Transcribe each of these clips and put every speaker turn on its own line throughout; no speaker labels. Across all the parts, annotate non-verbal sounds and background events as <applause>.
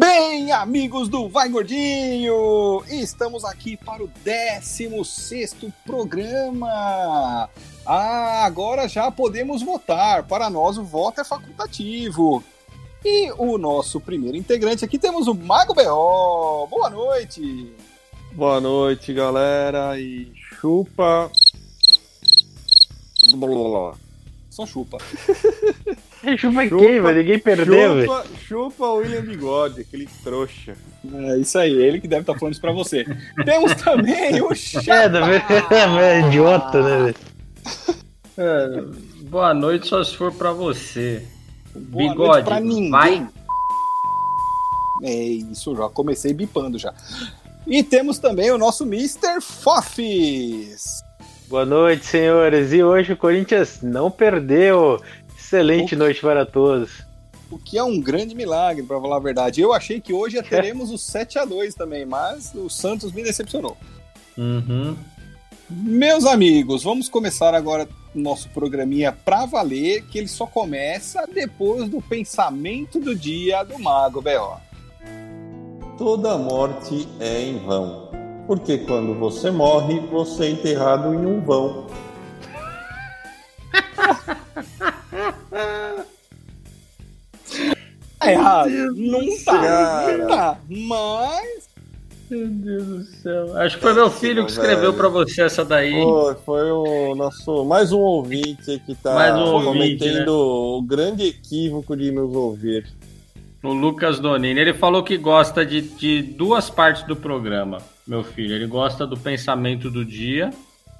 Bem, amigos do Vai Gordinho, estamos aqui para o 16 programa. Ah, agora já podemos votar. Para nós, o voto é facultativo. E o nosso primeiro integrante aqui temos o Mago B.O. Boa noite.
Boa noite, galera. E chupa.
Só chupa. <laughs> <laughs>
chupa quem, velho? Ninguém perdeu, velho.
Chupa, chupa o William Bigode, aquele trouxa.
É isso aí, ele que deve estar falando isso pra você. Temos também o <laughs> Chapa.
É, <laughs> é idiota, né, velho?
É, boa noite, só se for pra você.
Boa
Bigode,
noite pra ninguém.
vai.
É isso, já comecei bipando já. E temos também o nosso Mr. Fofis.
Boa noite, senhores. E hoje o Corinthians não perdeu. Excelente
O-
noite para todos.
O que é um grande milagre, pra falar a verdade. Eu achei que hoje já <laughs> teremos o 7 a 2 também, mas o Santos me decepcionou.
Uhum.
Meus amigos, vamos começar agora nosso programinha pra valer, que ele só começa depois do pensamento do dia do Mago B.O.
Toda morte é em vão. Porque quando você morre, você é enterrado em um vão. <laughs>
Tá errado. Não tá,
Cara.
não tá. Mas
Meu Deus do céu. Acho que foi meu filho que escreveu pra você essa daí.
Foi, foi o nosso mais um ouvinte que tá
Mais um ouvinte,
cometendo o grande equívoco de nos ouvir.
O Lucas Donini. Ele falou que gosta de, de duas partes do programa, meu filho. Ele gosta do pensamento do dia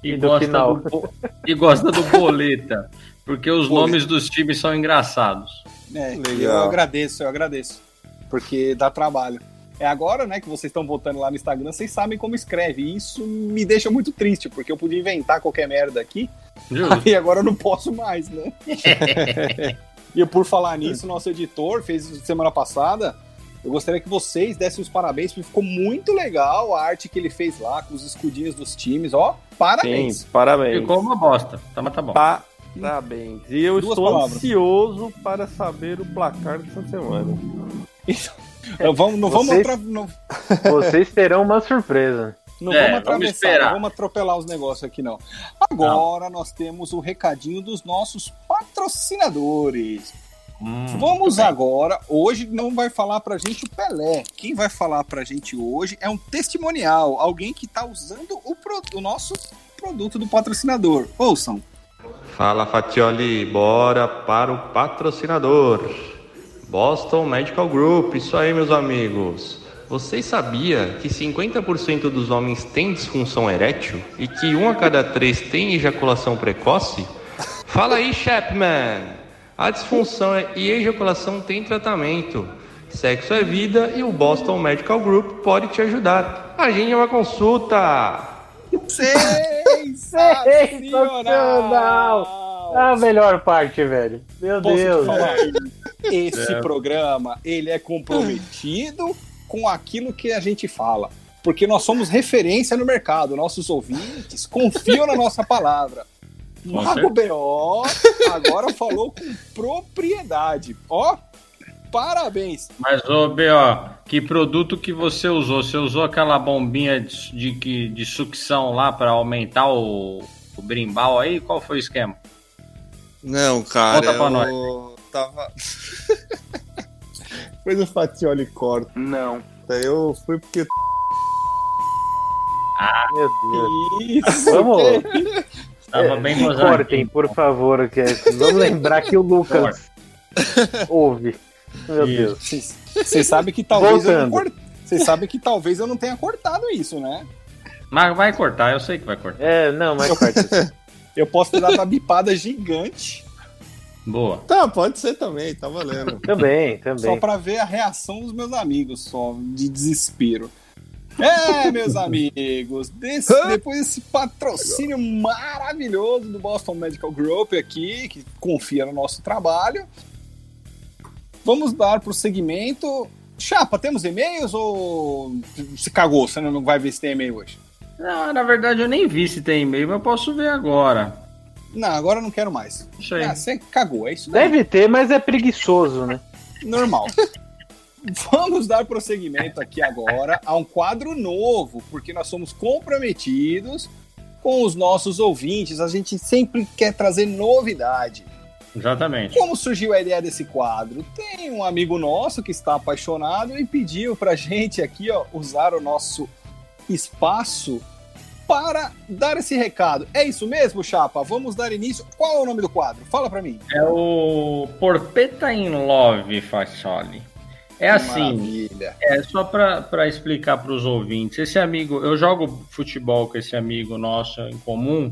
e,
E do
gosta, do, e gosta do boleta. <laughs> Porque os
Boleta.
nomes dos times são engraçados.
É,
Legal.
eu agradeço, eu agradeço. Porque dá trabalho. É agora, né, que vocês estão votando lá no Instagram, vocês sabem como escreve. E isso me deixa muito triste, porque eu podia inventar qualquer merda aqui,
Justo. <laughs>
e agora eu não posso mais, né? <laughs> e por falar nisso, nosso editor fez isso semana passada. Eu gostaria que vocês dessem os parabéns, porque ficou muito legal a arte que ele fez lá, com os escudinhos dos times. Ó, parabéns.
Sim, parabéns.
Ficou uma bosta. Tá, mas tá bom.
Parabéns. E eu
Duas
estou
palavras.
ansioso para saber o placar dessa semana.
Então, vamos, não vamos,
Vocês-
atra- não,
Vocês terão uma surpresa.
Não
É,
vamos
vamos
atravessar,
esperar.
não vamos atropelar os negócios aqui, não. Agora nós temos o recadinho dos nossos patrocinadores.
Hum,
Vamos agora, hoje não vai falar pra gente o Pelé. Quem vai falar pra gente hoje é um testimonial, alguém que tá usando o, pro- o nosso produto do patrocinador. Ouçam.
Fala Fatioli, bora para o patrocinador. Boston Medical Group, isso aí meus amigos. Vocês sabia que 50% dos homens têm disfunção erétil e que um a cada três tem ejaculação precoce? Fala aí, Chapman! A disfunção e ejaculação têm tratamento. Sexo é vida e o Boston Medical Group pode te ajudar. Agende uma consulta!
Sensacional!
A melhor parte, velho. Meu
Posso te
Deus.
falar? <laughs> Esse
É.
programa, ele é comprometido com aquilo que a gente fala. Porque nós somos referência no mercado. Nossos ouvintes confiam na nossa palavra. Mago B.O. agora falou com propriedade. Ó, parabéns.
Mas, ô, B.O., que produto que você usou? Você usou aquela bombinha de, de, que- de sucção lá pra aumentar o, o brimbal aí? Qual foi o esquema?
Não, cara,
Conta pra
eu
nós.
tava. <laughs> Depois o Fatioli corta.
Não.
Eu fui porque.
Meu Deus.
Isso.
Vamos.
Tava bem
Me
gozado.
cortem, por favor. Que... Vamos lembrar que o Lucas ouve. Meu
Isso.
Deus.
Vocês vocês sabem que talvez eu não cort... Vocês sabem que talvez eu não tenha cortado isso, né?
Mas vai cortar, eu sei que vai cortar.
É, não, mas corta. <laughs>
Eu posso ter dado uma bipada gigante
Boa.
Tá, pode ser também, tá valendo.
Também,
só
também.
pra ver a reação dos meus amigos, só de desespero. É, meus <laughs> amigos, desse- depois desse patrocínio maravilhoso do Boston Medical Group aqui, que confia no nosso trabalho, vamos dar pro segmento. Chapa, temos e-mails ou se cagou? Você não vai ver se tem e-mail hoje?
Não, na verdade eu nem vi se tem e-mail, mas eu posso ver agora.
Não, agora eu não quero mais.
Isso aí.
Ah, você cagou, é isso daí.
Deve ter, mas é preguiçoso, né?
Normal. <laughs> vamos dar prosseguimento aqui agora a um quadro novo, porque nós somos comprometidos com os nossos ouvintes. A gente sempre quer trazer novidade.
Exatamente.
Como surgiu a ideia desse quadro? Tem um amigo nosso que está apaixonado e pediu pra gente aqui, ó, usar o nosso espaço para dar esse recado. É isso mesmo, Chapa? Vamos dar início. Qual é o nome do quadro? Fala pra mim.
É o Porpeta in Love, Facholi. É assim,
Maravilha.
é só para explicar para os ouvintes. Esse amigo, eu jogo futebol com esse amigo nosso em comum,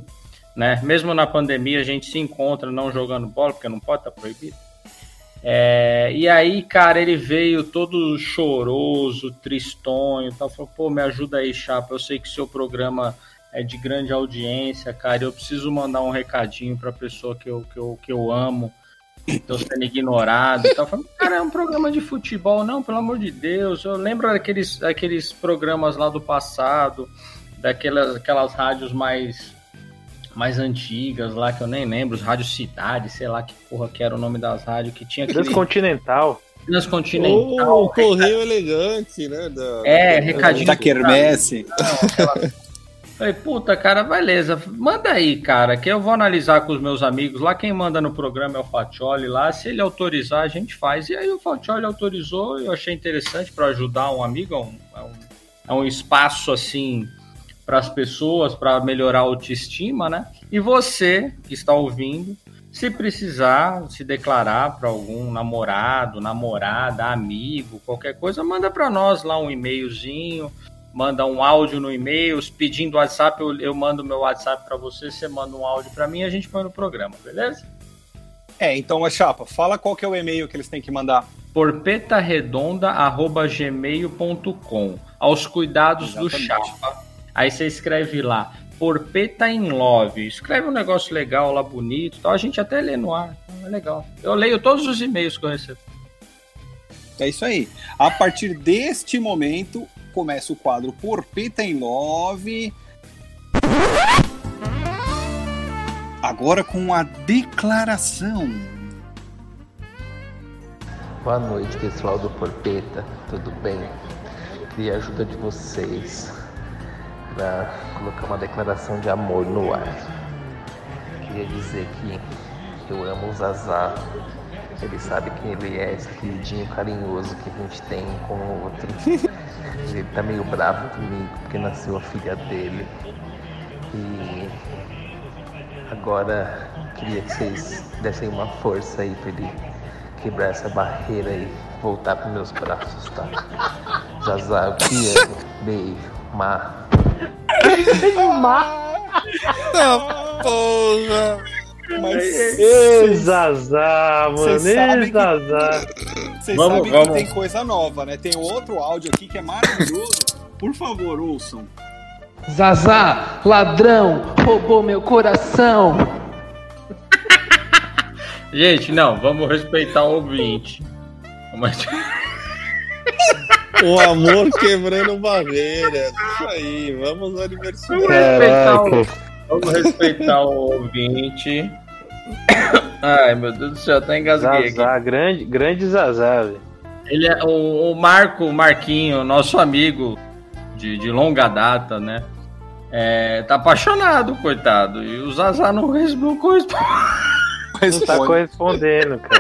né? Mesmo na pandemia a gente se encontra não jogando bola, porque não pode, tá proibido. É, e aí, cara, ele veio todo choroso, tristonho, tal, falou, pô, me ajuda aí, chapa, eu sei que seu programa é de grande audiência, cara, eu preciso mandar um recadinho pra pessoa que eu, que eu, que eu amo, tô sendo ignorado e tal. Cara, é um programa de futebol, não, pelo amor de Deus, eu lembro daqueles, daqueles programas lá do passado, daquelas aquelas rádios mais mais antigas lá, que eu nem lembro, os Rádio Cidade, sei lá que porra que era o nome das rádios, que tinha aquele...
Transcontinental.
Transcontinental.
Ou o Correio Elegante, né? Da,
É, recadinho.
Da Quermesse.
Falei, puta, cara, beleza. Manda aí, cara, que eu vou analisar com os meus amigos. Lá quem manda no programa é o Fatioli lá. Se ele autorizar, a gente faz. E aí o Fatioli autorizou, eu achei interessante para ajudar um amigo. É um, é um, é um espaço assim para as pessoas, para melhorar a autoestima, né? E você que está ouvindo, se precisar se declarar para algum namorado, namorada, amigo, qualquer coisa, manda para nós lá um e-mailzinho, manda um áudio no e-mail, pedindo WhatsApp, eu, eu mando meu WhatsApp para você, você manda um áudio para mim e a gente põe no programa, beleza?
É, então, a Chapa, fala qual que é o e-mail que eles têm que mandar.
porpetarredonda@gmail.com. Aos cuidados do
Exatamente.
Chapa. Aí você escreve lá, Porpeta in Love. Escreve um negócio legal lá, bonito, e tal. A gente até lê no ar. É legal. Eu leio todos os e-mails que eu recebo.
É isso aí. A partir deste momento, começa o quadro Porpeta em Love. Agora com a declaração.
Boa noite, pessoal do Porpeta, tudo bem? Queria a ajuda de vocês para colocar uma declaração de amor no ar. Queria dizer que eu amo o Zazá. Ele sabe quem ele é, esse queridinho carinhoso que a gente tem um com o outro. <laughs> Ele tá meio bravo comigo porque nasceu a filha dele. E agora queria que vocês dessem uma força aí pra ele quebrar essa barreira e voltar pros meus braços, tá? <laughs> Zazá, eu te amo. Beijo. Má.
Porra!
Mas
Zazá, mano. Zazá.
vocês
Vamos,
sabem
vamos.
que tem coisa nova, né? Tem outro áudio aqui que é maravilhoso. Por favor, ouçam.
Zazá, ladrão, roubou meu coração.
Gente, não, vamos respeitar o ouvinte. Mas,
O amor quebrando barreiras. Isso aí, vamos ao aniversário.
vamos respeitar o, vamos respeitar o ouvinte. Ai, meu Deus do céu, até engasguei aqui.
Zazá, grande, grande Zazá, velho.
Ele é o, o Marco, o Marquinho, nosso amigo de, de longa data, né? É, tá apaixonado, coitado. E o Zazá não respondeu.
Não tá correspondendo, cara.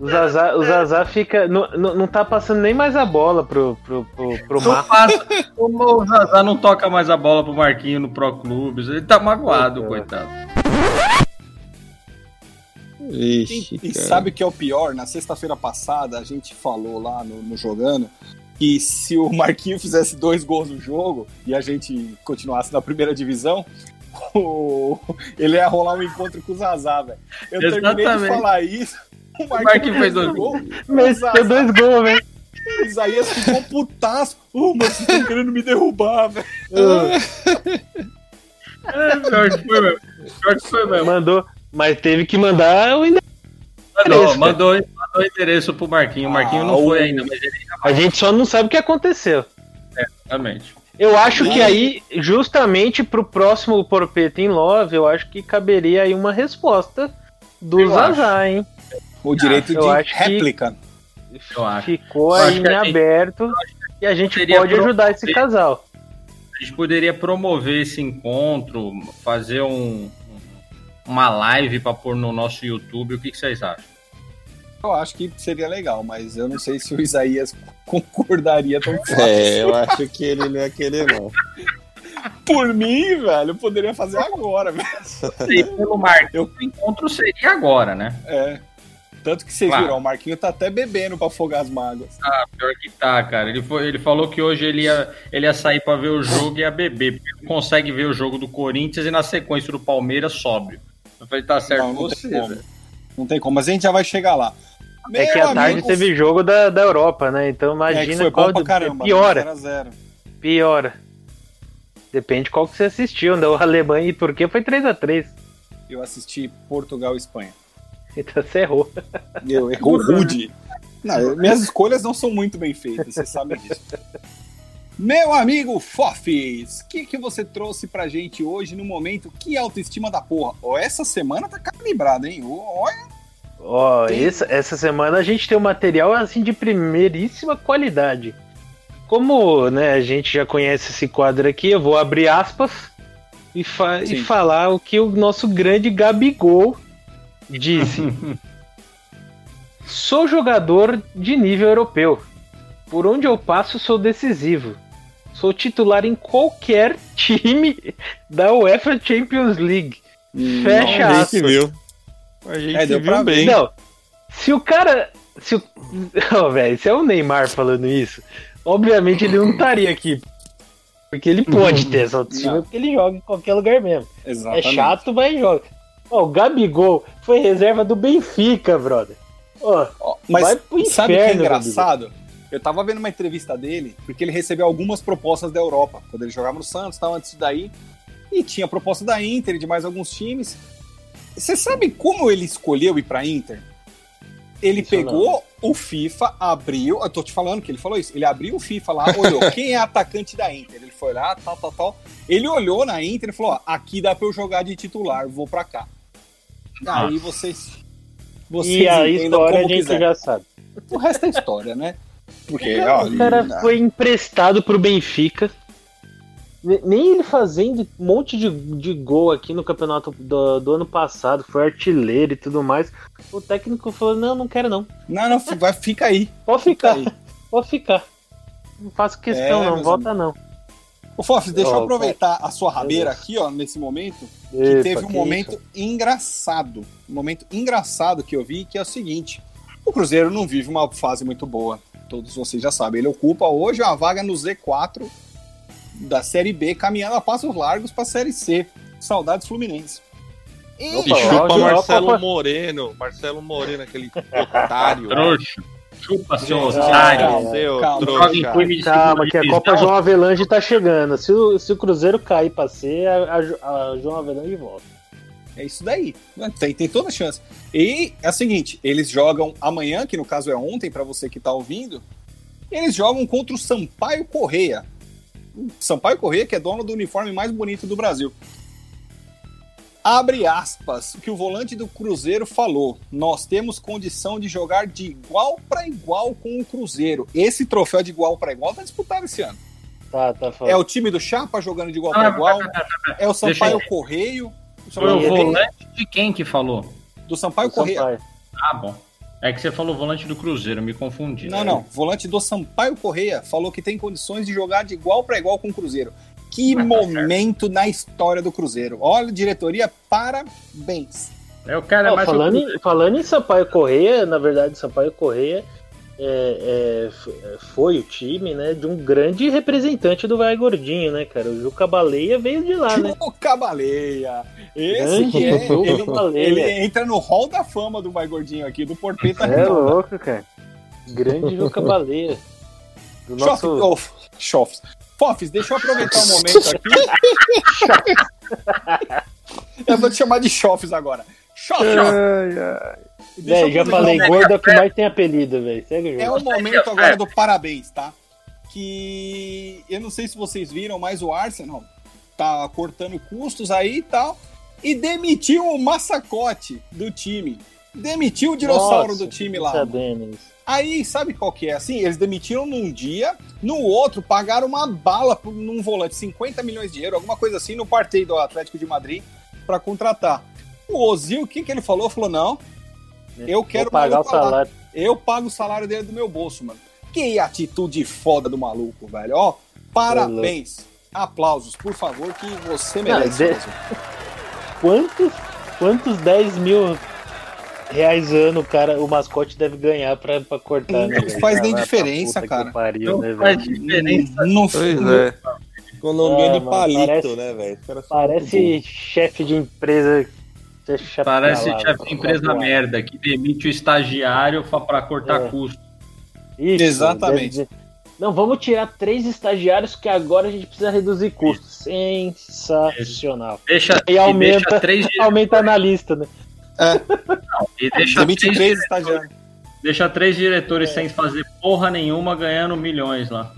O Zazá, o Zazá fica. Não, não, não tá passando nem mais a bola pro, pro, pro, pro
Não
Marco.
passa. O Zazá não toca mais a bola pro Marquinho no Pro Clubes. Ele tá magoado, coitado.
Ixi,
E
cara.
sabe o que é o pior? Na sexta-feira passada, a gente falou lá no, no Jogando que se o Marquinho fizesse dois gols no jogo e a gente continuasse na primeira divisão, <laughs> ele ia rolar um encontro com o Zazá, velho. Eu terminei de
Exatamente.
falar isso. O
Marquinhos fez dois
gol.
Mas
o Zazá-
tem dois gols, velho.
O Isaías ficou putaço. Ô, mas vocês estão querendo me derrubar, velho.
É, pior que foi mesmo. Pior que foi mesmo.
Mandou. Mas teve que mandar o endereço.
Mandou,
cara.
mandou, mandou endereço pro Marquinho. O Marquinho
Ah,
não foi
o-
ainda, mas ele
A gente só não sabe o que aconteceu.
exatamente.
Eu acho que aí, justamente pro próximo Porpeta em Love, eu acho que caberia aí uma resposta do
Eu
Zazá, hein?
O direito
eu
de
acho que-
réplica.
Eu acho.
ficou
Eu
aí
acho
em
a gente-
aberto e a gente pode ajudar esse casal.
A gente poderia promover esse encontro, fazer um, uma live para pôr no nosso YouTube. O que, que vocês acham?
Eu acho que seria legal, mas eu não sei se o Isaías concordaria tão fácil.
É, eu acho que ele não ia querer, não.
Por mim, velho, eu poderia fazer agora, velho.
E pelo Marquinhos, o encontro seria agora, né?
É. Tanto que vocês
Claro.
viram, o Marquinho tá até bebendo pra afogar as mágoas.
Ah, pior que tá, cara. Ele, foi, ele falou que hoje ele ia, ele ia sair pra ver o jogo e ia beber, porque não consegue ver o jogo do Corinthians e na sequência do Palmeiras sóbrio. Eu falei, tá certo
Não, não
você,
tem como.
velho.
Não tem como, mas a gente já vai chegar lá.
É que
Meu
à tarde teve jogo da, da Europa, né? Então
é que
imagina
foi
qual
pra caramba.
piora,
0 a 0
piora. Depende qual que você assistiu, né? O Alemanha e Turquia foi 3x3.
Eu assisti Portugal e Espanha.
Então você errou.
Eu errou rude. Não, eu- minhas escolhas não são muito bem feitas, você sabe disso. Meu amigo Fofis, o que, que você trouxe pra gente hoje no momento? Que autoestima da porra. Ó, essa semana tá calibrada, hein? Olha,
Ó,
Tem-
essa, essa semana a gente tem um material assim de primeiríssima qualidade. Como né, a gente já conhece esse quadro aqui, eu vou abrir aspas e, fa- e
Sim.
falar o que o nosso grande Gabigol disse. Sou jogador de nível europeu. Por onde eu passo, sou decisivo. Sou titular em qualquer time da UEFA Champions League. Fecha
a
aspas.
gente viu. A gente
É, deu
viu bem.
Não, se o cara. Se o. Ô, <laughs> velho, se é o Neymar falando isso, obviamente ele não estaria aqui. Porque ele pode <laughs> ter essa autoestima,
Não.
porque ele joga em qualquer lugar mesmo.
Exatamente.
É chato, mas joga. Ó, o Gabigol foi reserva do Benfica, brother. Ó, Vai
Mas
pro
sabe o que é
inferno,
engraçado? Eu tava vendo uma entrevista dele, porque ele recebeu algumas propostas da Europa, quando ele jogava no Santos, tal, antes daí. E tinha proposta da Inter e de mais alguns times. Você sabe como ele escolheu ir pra Inter? Ele
Isso
pegou o FIFA, abriu. Eu tô te falando que ele falou isso. Ele abriu o FIFA lá, olhou <laughs> quem é atacante da Inter. Ele foi lá, tal, tal, tal. Ele olhou na Inter e falou: ó, aqui dá pra eu jogar de titular, vou pra cá. Aí vocês. Vocês
e a história a gente
quiser.
já sabe.
O resto é história, né? Porque,
O cara,
ó,
o cara foi emprestado pro Benfica. Ne- Nem ele fazendo um monte de, de gol aqui no campeonato do, do ano passado, foi artilheiro e tudo mais. O técnico falou: Não, não quero não.
Não, não, vai, fica aí.
Pode
Fica
ficar,
aí.
pode ficar. Não faço questão,
É,
não, volta não.
Ô, Fofs, deixa eu
Ó,
aproveitar a sua rabeira aqui, ó, nesse momento, que
Epa,
teve um
que
momento
isso?
engraçado. Um momento engraçado que eu vi, que é o seguinte: o Cruzeiro não vive uma fase muito boa. Todos vocês já sabem. Ele ocupa hoje uma vaga no Z4 da Série B, caminhando a passos largos pra Série C. Saudades Fluminense. E,
E chupa Marcelo Moreno. Marcelo Moreno, aquele <laughs> otário.
Trouxa. Chupa, seu otário.
calma,
Seu
calma.
Joga em
trouxa.
Calma, que a Copa. João Avelange tá chegando. Se o, se o Cruzeiro cair pra ser, a, a- a João Avelange volta.
É isso daí. Tem, tem toda a chance. E é o seguinte: eles jogam amanhã, que no caso é ontem, para você que tá ouvindo. Eles jogam contra o Sampaio Correia. O Sampaio Correia, que é dono do uniforme mais bonito do Brasil. Abre aspas, o que o volante do Cruzeiro falou. Nós temos condição de jogar de igual para igual com o Cruzeiro. Esse troféu de igual para igual tá disputado esse ano.
Tá, tá
É o time do Chapa jogando de igual
Ah,
para igual. É o
Deixa
Sampaio
eu-
Correio. O
Foi o
Sampaio Correia-
volante de quem que falou?
do Sampaio Correia.
Sampaio.
Ah, bom. É que você falou volante do Cruzeiro, me confundi.
Não, não. Volante do Sampaio Correia falou que tem condições de jogar de igual para igual com o Cruzeiro. Que
Mas tá
momento na história do Cruzeiro. Olha, diretoria, parabéns.
É o cara
Ó,
mais.
falando, em, falando em Sampaio Correia, na verdade, Sampaio Correia é, é, é, foi o time, né, de um grande representante do Vai Gordinho, né, cara? O Juca Baleia veio de lá, né?
Juca Baleia. Esse
Grande
que é.
Juca
Ele,
Baleia.
ele entra no hall da fama do Vai Gordinho aqui, do Porpeta
É louco, cara. Grande Juca Baleia. Do
Chof,
nosso...
oh. Fofs, deixa eu aproveitar o momento aqui. <laughs> eu vou te chamar de Chofs agora. Chof,
Véi, já falei,
momento.
gordo é o que mais tem apelido, velho.
É o momento agora do parabéns, tá? Que eu não sei se vocês viram, mas o Arsenal tá cortando custos aí e tal. E demitiu o massacote do time. Demitiu o dinossauro
Nossa,
do time lá.
Sabendo isso.
Aí, sabe qual que é? Assim, eles demitiram num dia, no outro pagaram uma bala num volante, 50 milhões de euros, alguma coisa assim, no partido do Atlético de Madrid para contratar. O Ozil, o que, que ele falou? Falou, não, eu quero
pagar o salário.
Eu pago o salário dele do meu bolso, mano. Que atitude foda do maluco, velho. Ó, parabéns. Aplausos, por favor, que você merece.
de-
mesmo. <laughs>
Quantos, quantos 10 mil reais ano o cara, o mascote deve ganhar pra, pra cortar,
Não
né?
faz nem diferença, cara.
Pariu,
Não
né,
faz
velho?
diferença.
Não,
Pois é. Economia
É,
de
mano,
palito,
parece-
né, velho?
Parece chefe de empresa.
Parece
lá,
chefe de empresa merda, que demite o estagiário pra cortar
É.
custo.
Isso,
Exatamente.
Não, vamos tirar três estagiários que agora a gente precisa reduzir custos. Sensacional.
Deixa,
E
e
aumenta-
deixa três, <laughs>
Aumenta na lista, né?
E deixa três,
três
dire-
estagiários.
deixa três diretores sem fazer porra nenhuma ganhando milhões lá.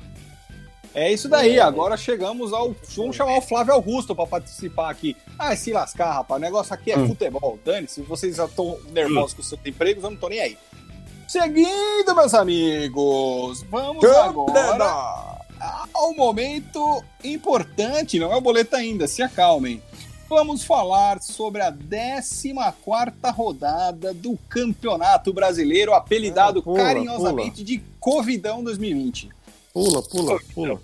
É isso daí, agora chegamos ao. Vamos chamar o Flávio Augusto pra participar aqui. Ah, se lascar, rapaz. O negócio aqui é
Hum.
futebol. Dane-se, vocês já estão nervosos com seus empregos, eu não tô nem aí. Seguindo, meus amigos, vamos agora ao momento importante, não é o boleto ainda, se acalmem. Vamos falar sobre a 14 rodada do Campeonato Brasileiro, apelidado
Ah, pula,
carinhosamente de Covidão 2020.
Pula, pula, pula.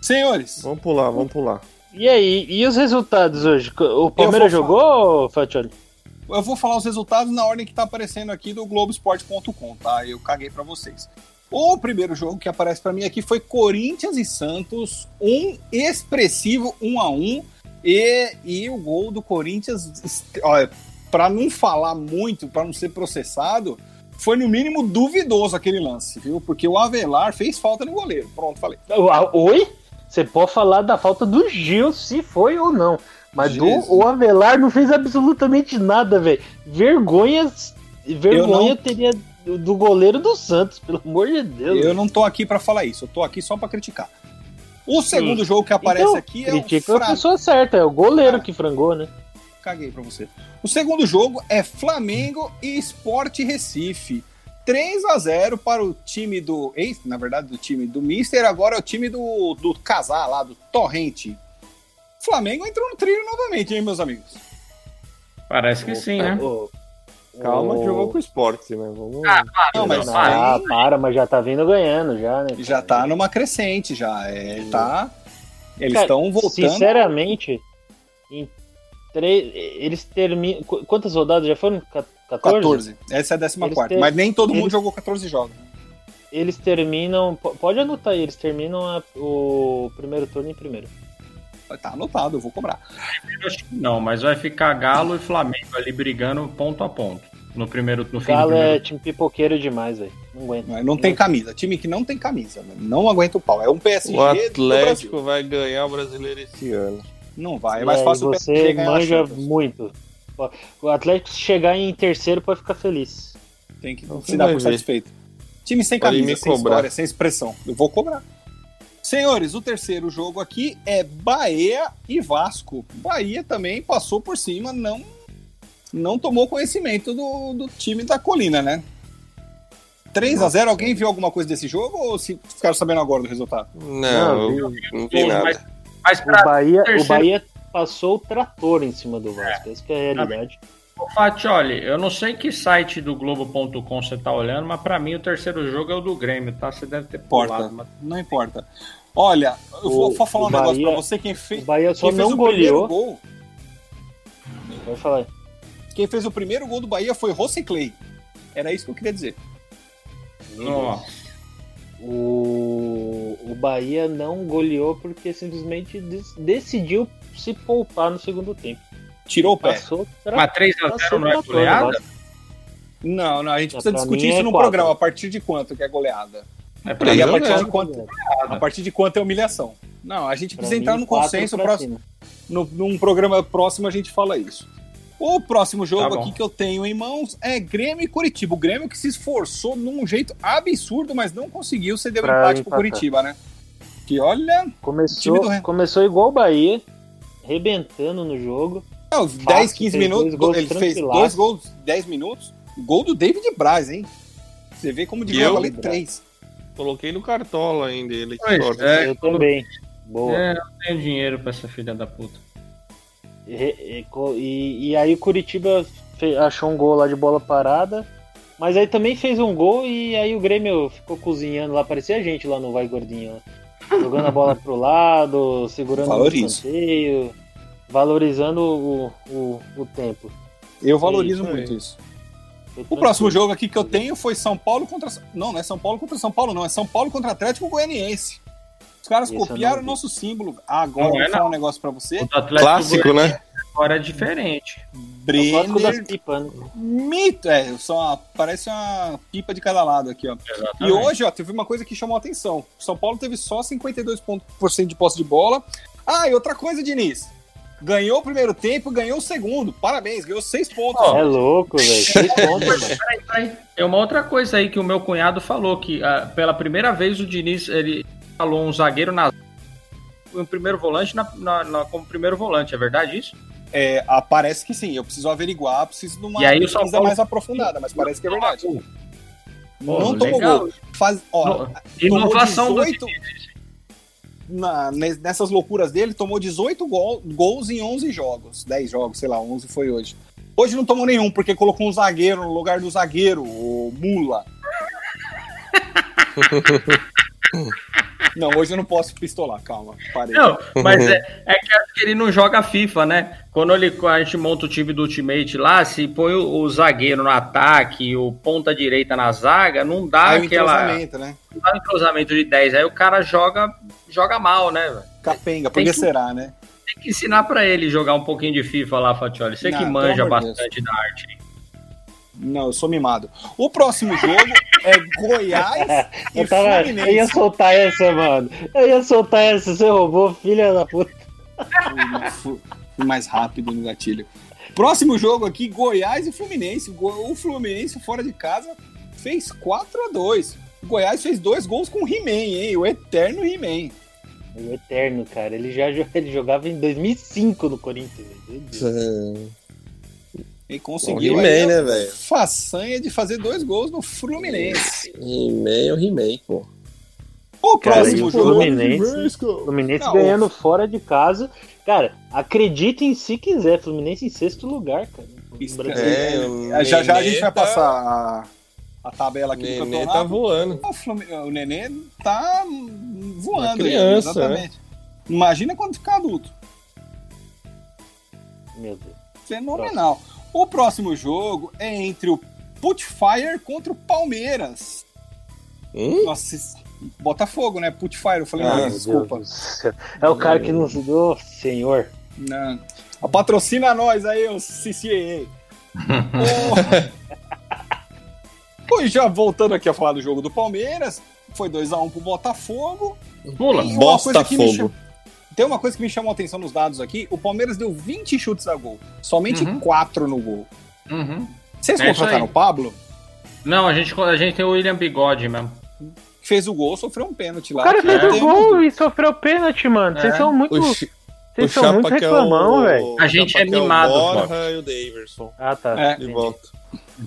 Senhores,
Vamos pular, vamos pular.
E aí, e os resultados hoje? O Palmeiras jogou, Fatioli?
eu vou falar os resultados na ordem que tá aparecendo aqui do Globoesporte.com, tá? Eu caguei pra vocês. O primeiro jogo que aparece pra mim aqui foi Corinthians e Santos, um expressivo 1 a 1 e, e o gol do Corinthians, olha, para não falar muito, pra não ser processado, foi no mínimo duvidoso aquele lance, viu? Porque o Avelar fez falta no goleiro. Pronto, falei.
Oi? Você pode falar da falta do Gil, se foi ou não. Mas do, o Avelar não fez absolutamente nada, velho. Vergonha, vergonha
não-
teria do, do goleiro do Santos, pelo amor de Deus.
Eu não tô aqui pra falar isso, eu tô aqui só pra criticar. O segundo jogo que aparece
Então,
aqui é o
Critica a
Fra-
pessoa certa, é o goleiro
Ah.
que frangou, né?
Caguei pra você. O segundo jogo é Flamengo e Sport Recife. 3 a 0 para o time do. Ex, na verdade, do time do Mister, agora é o time do, do Casar lá, do Torrente. Flamengo entrou no trilho novamente, hein, meus amigos?
Parece que sim, né?
O-
Calma
o-
que jogou com o esporte, né? Vamos...
Não, mas
Ah,
aí
para, mas já tá vindo ganhando já, né?
já tá numa crescente, já. É, tá. Eles
Cara,
estão voltando.
Sinceramente, em tre- eles terminam. qu- Quantas rodadas já foram? Ca- 14?
14. Essa é a 14.
Eles têm-
Mas nem todo mundo
eles-
jogou 14 jogos.
Eles terminam. po- Pode anotar aí, eles terminam a- o primeiro turno em primeiro.
Tá anotado, eu vou cobrar.
Eu acho que não, mas vai ficar Galo e Flamengo ali brigando ponto a ponto. No primeiro, no fim do
Galo
primeiro.
é time pipoqueiro demais, velho. Não aguento.
Não, não tem camisa. Time que não tem camisa. né? Não aguenta o pau. É um PSG
O. Atlético vai ganhar o brasileiro esse ano.
Não vai. É mais fácil o PSG
você
ganhar a
manja muito. O Atlético se chegar em terceiro pode ficar feliz.
Tem que
Não
se dar por
ver.
satisfeito. Time sem camisa, sem
cobrar.
história, sem expressão. Eu vou cobrar. Senhores, o terceiro jogo aqui é Bahia e Vasco. Bahia também passou por cima, não não tomou conhecimento do, do time da Colina, né? 3 a 0 alguém viu alguma coisa desse jogo ou se ficaram sabendo agora do resultado?
Não,
Não,
eu não vi
Mas,
nada.
mas
O
pra
Bahia, o
terceiro-
Bahia passou o trator em cima do Vasco. Essa que é a realidade.
Ô, Fatioli, eu não sei que site do Globo.com você tá olhando, mas pra mim o terceiro jogo é o do Grêmio, tá? Você deve ter
Importa.
pulado. Mas...
Não importa. Olha, eu vou,
O-
vou falar um
o
negócio
Bahia-
pra você. Quem, fe...
Bahia só
quem fez
não
o primeiro
goleou.
gol
Vai falar.
Quem fez o primeiro gol do Bahia foi Rossi Clay. Era isso que eu queria dizer.
Nossa.
O, o Bahia não goleou porque simplesmente des- decidiu se poupar no segundo tempo.
Tirou o pé.
Passou tra-
Mas 3x0
passou
não é
no
goleada?
Não, não, a gente precisa discutir
é
isso no
quatro.
programa. A partir de quanto que é goleada?
É pra
E a
a
partir, de quanto, a partir de quanto é humilhação? Não, a gente
Pra
precisa
mim,
entrar no consenso. Próximo, no, num programa próximo a gente fala isso. O próximo jogo
Tá
aqui que eu tenho em mãos é Grêmio e Curitiba. O Grêmio que se esforçou num jeito absurdo, mas não conseguiu ceder o
Pra
empate pro
empatar.
Curitiba, né? Que olha, Time
Começou,
do
começou igual o Bahia, rebentando no jogo.
Não, 10, 15
fez
minutos,
dois
ele fez dois gols, 10 minutos. Gol do David Braz, hein? Você vê como
E
devia
eu?
valer três.
Coloquei no cartola ainda ele.
Pois é.
Eu também. Boa.
É, eu não tenho dinheiro pra essa filha da puta.
E, e- e- e aí o Curitiba fe- achou um gol lá de bola parada. Mas aí também fez um gol e aí o Grêmio ficou cozinhando lá, parecia a gente lá no Vai Gordinho. ó. Jogando a bola pro lado, segurando o
Valorizo.
Valorizando o, o, o tempo.
Eu valorizo
Isso
muito isso. O próximo jogo aqui que eu tenho foi São Paulo contra. Não, não é São Paulo contra São Paulo, não. É São Paulo contra Atlético Goianiense. Os caras
Esse não
copiaram o nosso símbolo. Agora
Não
eu
é,
vou falar um negócio pra você.
O do Atlético
Clássico, né?
agora é diferente.
Brenner
pipas, né?
Mito, é, só parece uma pipa de cada lado aqui, ó. E
Exatamente.
hoje, ó, teve uma coisa que chamou a atenção. São Paulo teve só 52% de posse de bola. Ah, e outra coisa, Diniz. Ganhou o primeiro tempo, ganhou o segundo. Parabéns, ganhou seis pontos.
Ó,
É louco, velho. <laughs> Seis pontos, mano.
Peraí, peraí. Tem uma outra coisa aí que o meu cunhado falou, que ah, pela primeira vez o Diniz, ele falou um zagueiro na um primeiro volante na, na- na- como primeiro volante, é verdade isso?
É, ah, parece que sim. Eu preciso averiguar, preciso de uma
E aí
pesquisa
Paulo-
mais aprofundada, mas parece que é verdade.
Pô,
não tomou
legal.
gol. Faz, ó,
No- Inovação do
18 na- ne- nessas loucuras dele, tomou 18 gol- gols em 11 jogos. 10 jogos, sei lá, 11 foi hoje. Hoje não tomou nenhum, porque colocou um zagueiro no lugar do zagueiro, o Mula. <laughs> não, hoje eu não posso pistolar, calma, parei.
Não, mas <laughs> é, é que acho que ele não joga FIFA, né? Quando ele, a gente monta o time do Ultimate lá, se põe o, o zagueiro no ataque, o ponta direita na zaga, não dá
Aí o
aquela.
né?
Não dá um entrosamento de 10. Aí o cara joga, joga mal, né?
Capenga, por
Tem
que
que-
será, né?
Tem que ensinar pra ele jogar um pouquinho de FIFA lá, Fatioli. Você
Não,
que manja bastante da arte.
Não, eu sou mimado. O próximo jogo é Goiás <laughs> e
Eu, tava, eu ia
Fluminense.
soltar essa, mano. Eu ia soltar essa, você roubou, filha da puta.
Fui mais rápido no gatilho. Próximo jogo aqui, Goiás e Fluminense. O Fluminense, fora de casa, fez 4 a 2 O Goiás fez dois gols com o He-Man, hein? O eterno He-Man.
O Eterno, cara. Ele já ele jogava em 2005 no Corinthians. Meu Deus.
E
O
conseguiu a
né, velho?
façanha de fazer dois gols no Fluminense.
He-Man é o He-Man, pô.
O
Cara, e
próximo jogo...
Fluminense, Fluminense
Não,
ganhando fora de casa. Cara, acreditem se quiser. Fluminense em sexto lugar, cara.
É, o
É, já já a gente vai
tá-
passar a, a tabela aqui do
Nenê
campeonato.
tá voando.
O, Flum- o Nenê tá voando.
Uma
aí,
criança,
exatamente. Imagina quando ficar adulto.
Meu Deus.
Fenomenal. O próximo jogo é entre o Putfire contra o Palmeiras.
Hum?
Nossa, Botafogo, né? Putfire, eu falei,
Ah,
não, desculpa.
É o cara que não. Ô, senhor.
Não. A patrocina nós aí, o CCA. <laughs> o... já voltando aqui a falar do jogo do Palmeiras, foi 2x1 pro Botafogo.
Pula.
Uma coisa que me
Botafogo.
Tem uma coisa que me chamou a atenção nos dados aqui: o Palmeiras deu 20 chutes a gol, somente
Uhum.
4 no gol.
Uhum.
Vocês
É
contrataram o Pablo?
Não, a gente, a gente tem o William Bigode mesmo.
Fez o gol, sofreu um pênalti lá.
O cara fez
não
o gol e sofreu pênalti, mano. Vocês
É.
são muito.
O, Ch- o
Vocês são muito
é
reclamão,
o...
velho.
A gente é
que o
mimado,
Borja e o Daverson.
Ah, tá.
É.
De volta.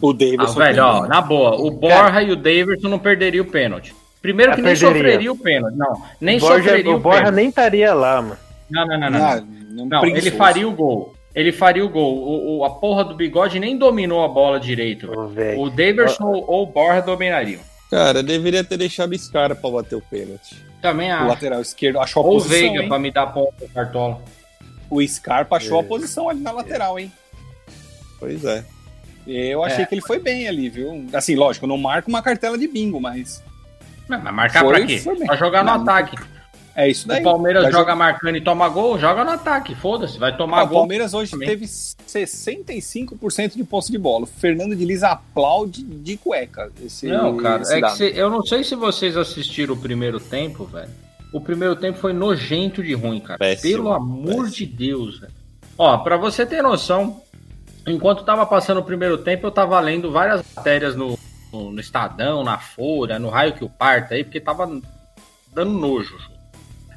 O
Ah,
Davidson.
velho, ó, na boa, o Borja e o Davidson não perderiam o pênalti. Primeiro
Ah,
que nem sofreria o pênalti. Não, nem
o Borja,
sofreria
o
o
Borja
pênalti.
nem estaria lá, mano.
Não, não, não, não.
Ah,
Não, Não, ele faria o gol. Ele faria o gol. O, o- a porra do bigode nem dominou a bola direito. velho. O Daverson ou o Borja dominariam.
Cara, deveria ter deixado esse cara pra bater o pênalti.
Também
O
acho.
lateral esquerdo achou a
Ou o
posição.
Veiga
hein?
pra me dar ponto no cartola.
O Scarpa achou
É.
a posição ali na lateral, hein?
Pois é.
Eu achei
É.
que ele foi bem ali, viu? Assim, lógico, eu não marco uma cartela de bingo, mas
Mas marcar
Foi-
pra quê? Pra jogar no
Não,
ataque.
é isso daí.
O Palmeiras joga marcando e toma gol, joga no ataque. Foda-se, vai
Ah,
tomar
o
gol.
Palmeiras hoje
também.
teve 65% de posse de bola. O Fernando Diniz aplaude de cueca. Esse,
Não, cara, é que eu não sei se vocês assistiram o primeiro tempo, velho. O primeiro tempo foi nojento de ruim, cara.
Péssimo,
Pelo amor
péssimo.
de Deus, velho. Ó, pra você ter noção, enquanto tava passando o primeiro tempo, eu tava lendo várias matérias no, no, no Estadão, na Folha, no Raio que o Parta aí, porque tava dando nojo.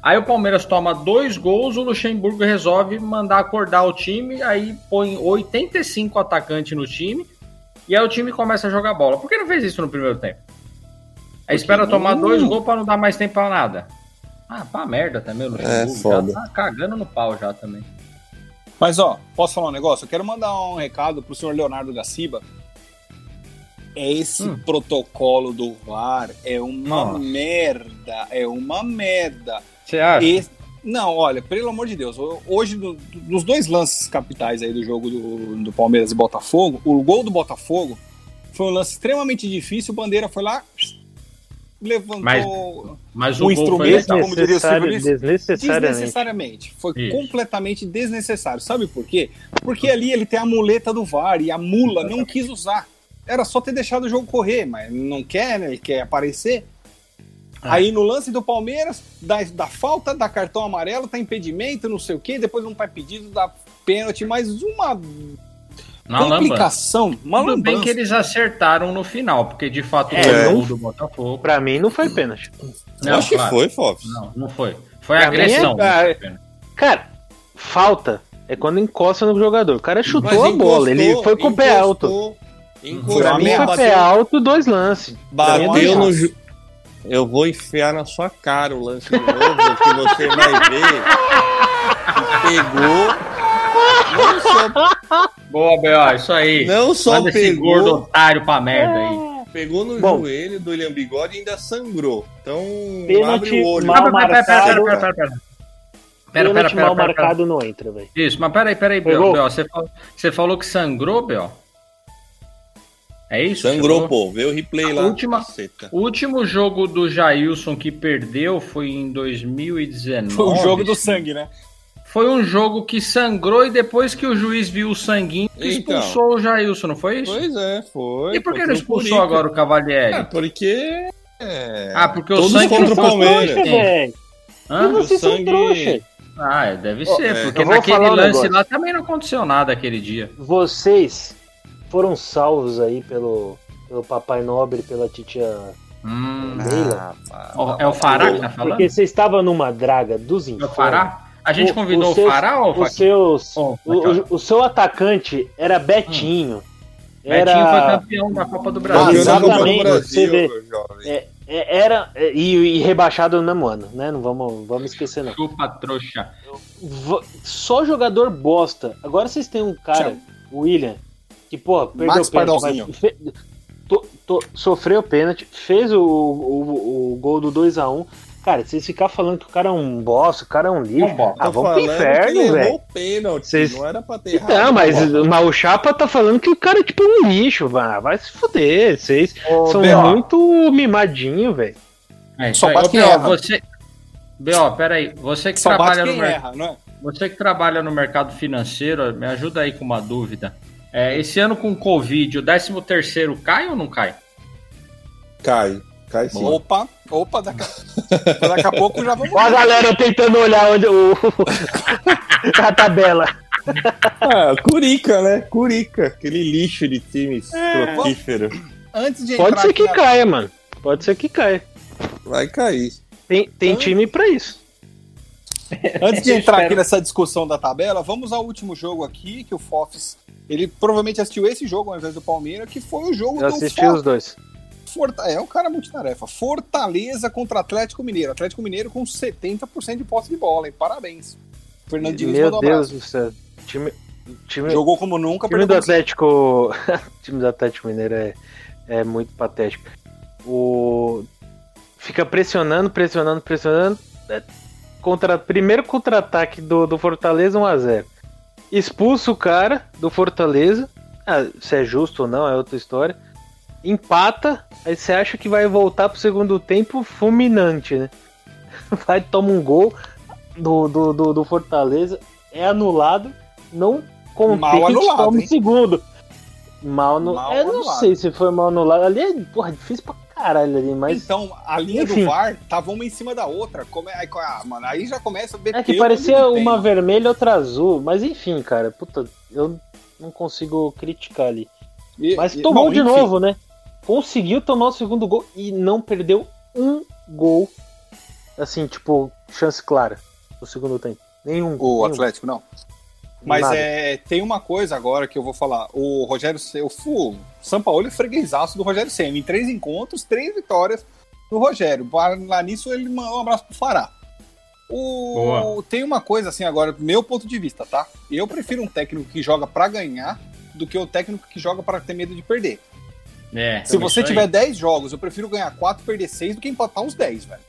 Aí o Palmeiras toma dois gols, o Luxemburgo resolve mandar acordar o time, aí põe 85 atacantes no time, e aí o time começa a jogar bola. Por que não fez isso no primeiro tempo? Aí espera tomar dois gols pra não dar mais tempo pra nada. Ah, pra merda também, o Luxemburgo.
foda.
Já tá cagando no pau já também.
Mas ó, posso falar um negócio? Eu quero mandar um recado pro senhor Leonardo Gaciba. É esse
Hum.
protocolo do VAR é uma
Nossa.
merda, é uma merda.
Você acha?
Esse- Não, olha, pelo amor de Deus, hoje, do- dos dois lances capitais aí do jogo do, do Palmeiras e Botafogo, o gol do Botafogo foi um lance extremamente difícil, o Bandeira foi lá, levantou
Mas Mas
o
o,
instrumento- como diria o Silvio Luiz,
desnecessariamente.
desnecessariamente. Foi
Isso.
completamente desnecessário. Sabe por quê? Porque ali ele tem a muleta do VAR e a mula não quis usar. Era só ter deixado o jogo correr, mas não quer, né? Ele quer aparecer. Aí no lance do Palmeiras, dá, dá falta, dá cartão amarelo, tá impedimento, não sei o quê, depois não faz pedido, dá pênalti, mas uma
Na
complicação, uma
Tudo bem que eles acertaram no final, porque de fato
É,
foi o
não-
gol do Botafogo.
Pra mim não foi pênalti.
Eu acho que
claro.
foi, Fofs.
Não, não foi. Foi
Pra
agressão.
é-
não foi pênalti.
Cara, falta é quando encosta no jogador. O cara chutou
Mas
a bola, ele foi com o pé alto. Mim
merda.
foi pé alto, dois lances. É
Bateu no. ju- Eu vou enfiar na sua cara o lance de novo, que você vai ver pegou. Não só,
Boa, B.O., isso aí.
não só
Manda esse gordo
pegou,
otário pra merda aí.
pegou no
Bom.
joelho do William Bigode e ainda sangrou. Então,
Pênalti
abre o olho.
mal
pera, pera, pera, pera, pera, pera. Pera, pera,
mal marcado não entra, velho.
Isso, mas peraí, peraí,
Pegou?
B.O., você falou, você falou que sangrou, B.O.? É isso?
Sangrou, pô. Vê o replay lá.
A última-
caceta.
O último jogo do Jailson que perdeu foi em 2019.
Foi o jogo do sangue, né?
Foi um jogo que sangrou e depois que o juiz viu o sanguinho,
Então.
expulsou o Jailson, não foi isso?
Pois é, foi.
e por que não expulsou agora o Cavalieri?
Ah, porque. é,
Ah, porque o
Todos
sangue
contra o Palmeiras.
Hã?
E vocês são
sangue-
trouxa.
Ah, é, deve ser,
é,
porque naquele
um
lance
negócio.
lá também não aconteceu nada aquele dia.
Vocês foram salvos aí pelo, pelo Papai Nobre, pela titia
Hum,
Leila.
Ó, é o Fará que tá falando?
Porque vocês estavam numa draga dos
É o
infernos.
Fará? A gente
O-
convidou o
seus-
Fará ou o
seus,
Ó,
o, o- o seu atacante era Betinho. Era,
Betinho foi campeão da Copa do
Ah,
Brasil.
exatamente,
Brasil,
você vê. é, é- era e, e rebaixado no mesmo ano, né? Não vamos, vamos esquecer não.
Chupa trouxa.
Só jogador bosta. Agora vocês têm um cara,
Tchau.
o William, que, pô, perdeu
Max
o pênalti, fe- to- to- sofreu o pênalti, fez o, o, o gol do 2x1. Cara, vocês ficar falando que o cara é um bosta, o cara é um lixo.
Não, bosta.
ah, vamos pro inferno,
levou
velho.
o pênalti.
Vocês-
Não era pra ter errado.
Não, mas, mas o Chapa tá falando que o cara é tipo um lixo, vai, vai se fuder. Vocês
Ô,
são
B.O.,
muito mimadinhos, velho.
É
Só bate quem erra.
você... B.O., peraí. Você que
Só
trabalha no mercado...
é?
Você que trabalha no mercado financeiro, me ajuda aí com uma dúvida. É, esse ano com Covid, o 13 terceiro cai ou não cai?
Cai. Cai sim.
Opa, opa, daqui a, daqui a pouco já vamos.
Ó a galera tentando olhar onde o... <laughs> a tabela.
Ah, Curica, né? Curica. Aquele lixo de times
É.
Antes de
Pode ser que
na-
caia, mano. Pode ser que caia.
Vai cair.
Tem, tem time pra isso. <laughs>
Antes de entrar aqui nessa discussão da tabela, vamos ao último jogo aqui, que o Fofs, ele provavelmente assistiu esse jogo ao invés do Palmeiras, que foi o jogo
Eu
do
assisti
For-
os dois.
Forta- É, o cara multitarefa. Fortaleza contra Atlético Mineiro. Atlético Mineiro com 70% de posse de bola, hein? Parabéns. Fernando Diniz
Meu
um
Deus do céu. Time, time,
Jogou como nunca,
time do Atlético. o <laughs> time do Atlético Mineiro é, é muito patético. O. Fica pressionando, pressionando, pressionando. É, Contra, primeiro contra-ataque do, do Fortaleza 1x0. Expulsa o cara do Fortaleza. Ah, se é justo ou não, é outra história. Empata, aí você acha que vai voltar pro segundo tempo fulminante, né? <laughs> Vai, toma um gol do, do, do, do Fortaleza, é anulado, não
Mal anulado,
toma
hein?
segundo. Mal no...
Mal
Eu não
anulado.
sei se foi mal anulado. Ali é porra, difícil pra caralho ali, mas.
Então, a linha
Enfim.
do VAR tava uma em cima da outra. Come... Aí, ah, mano, aí já começa a beber
É que parecia uma vermelha e outra azul. Mas enfim, cara, puta, eu não consigo criticar ali.
E-
Mas tomou
bom,
de
enfim.
novo, né? Conseguiu tomar o segundo gol e não perdeu um gol. Assim, tipo, chance clara no segundo tempo. Nenhum.
O
nenhum.
Atlético, não. Mas
Nada.
é, tem uma coisa agora que eu vou falar. O Rogério o Fu- São Paulo é freguesaço do Rogério Senna. Em três encontros, três vitórias. no Rogério. Lá nisso, ele mandou um abraço pro Fará. O... Tem uma coisa assim agora, meu ponto de vista, tá? Eu prefiro um técnico que joga pra ganhar do que o técnico que joga pra ter medo de perder.
É,
Se você
aí.
tiver 10 jogos, eu prefiro ganhar 4 e perder 6 do que empatar os 10, velho.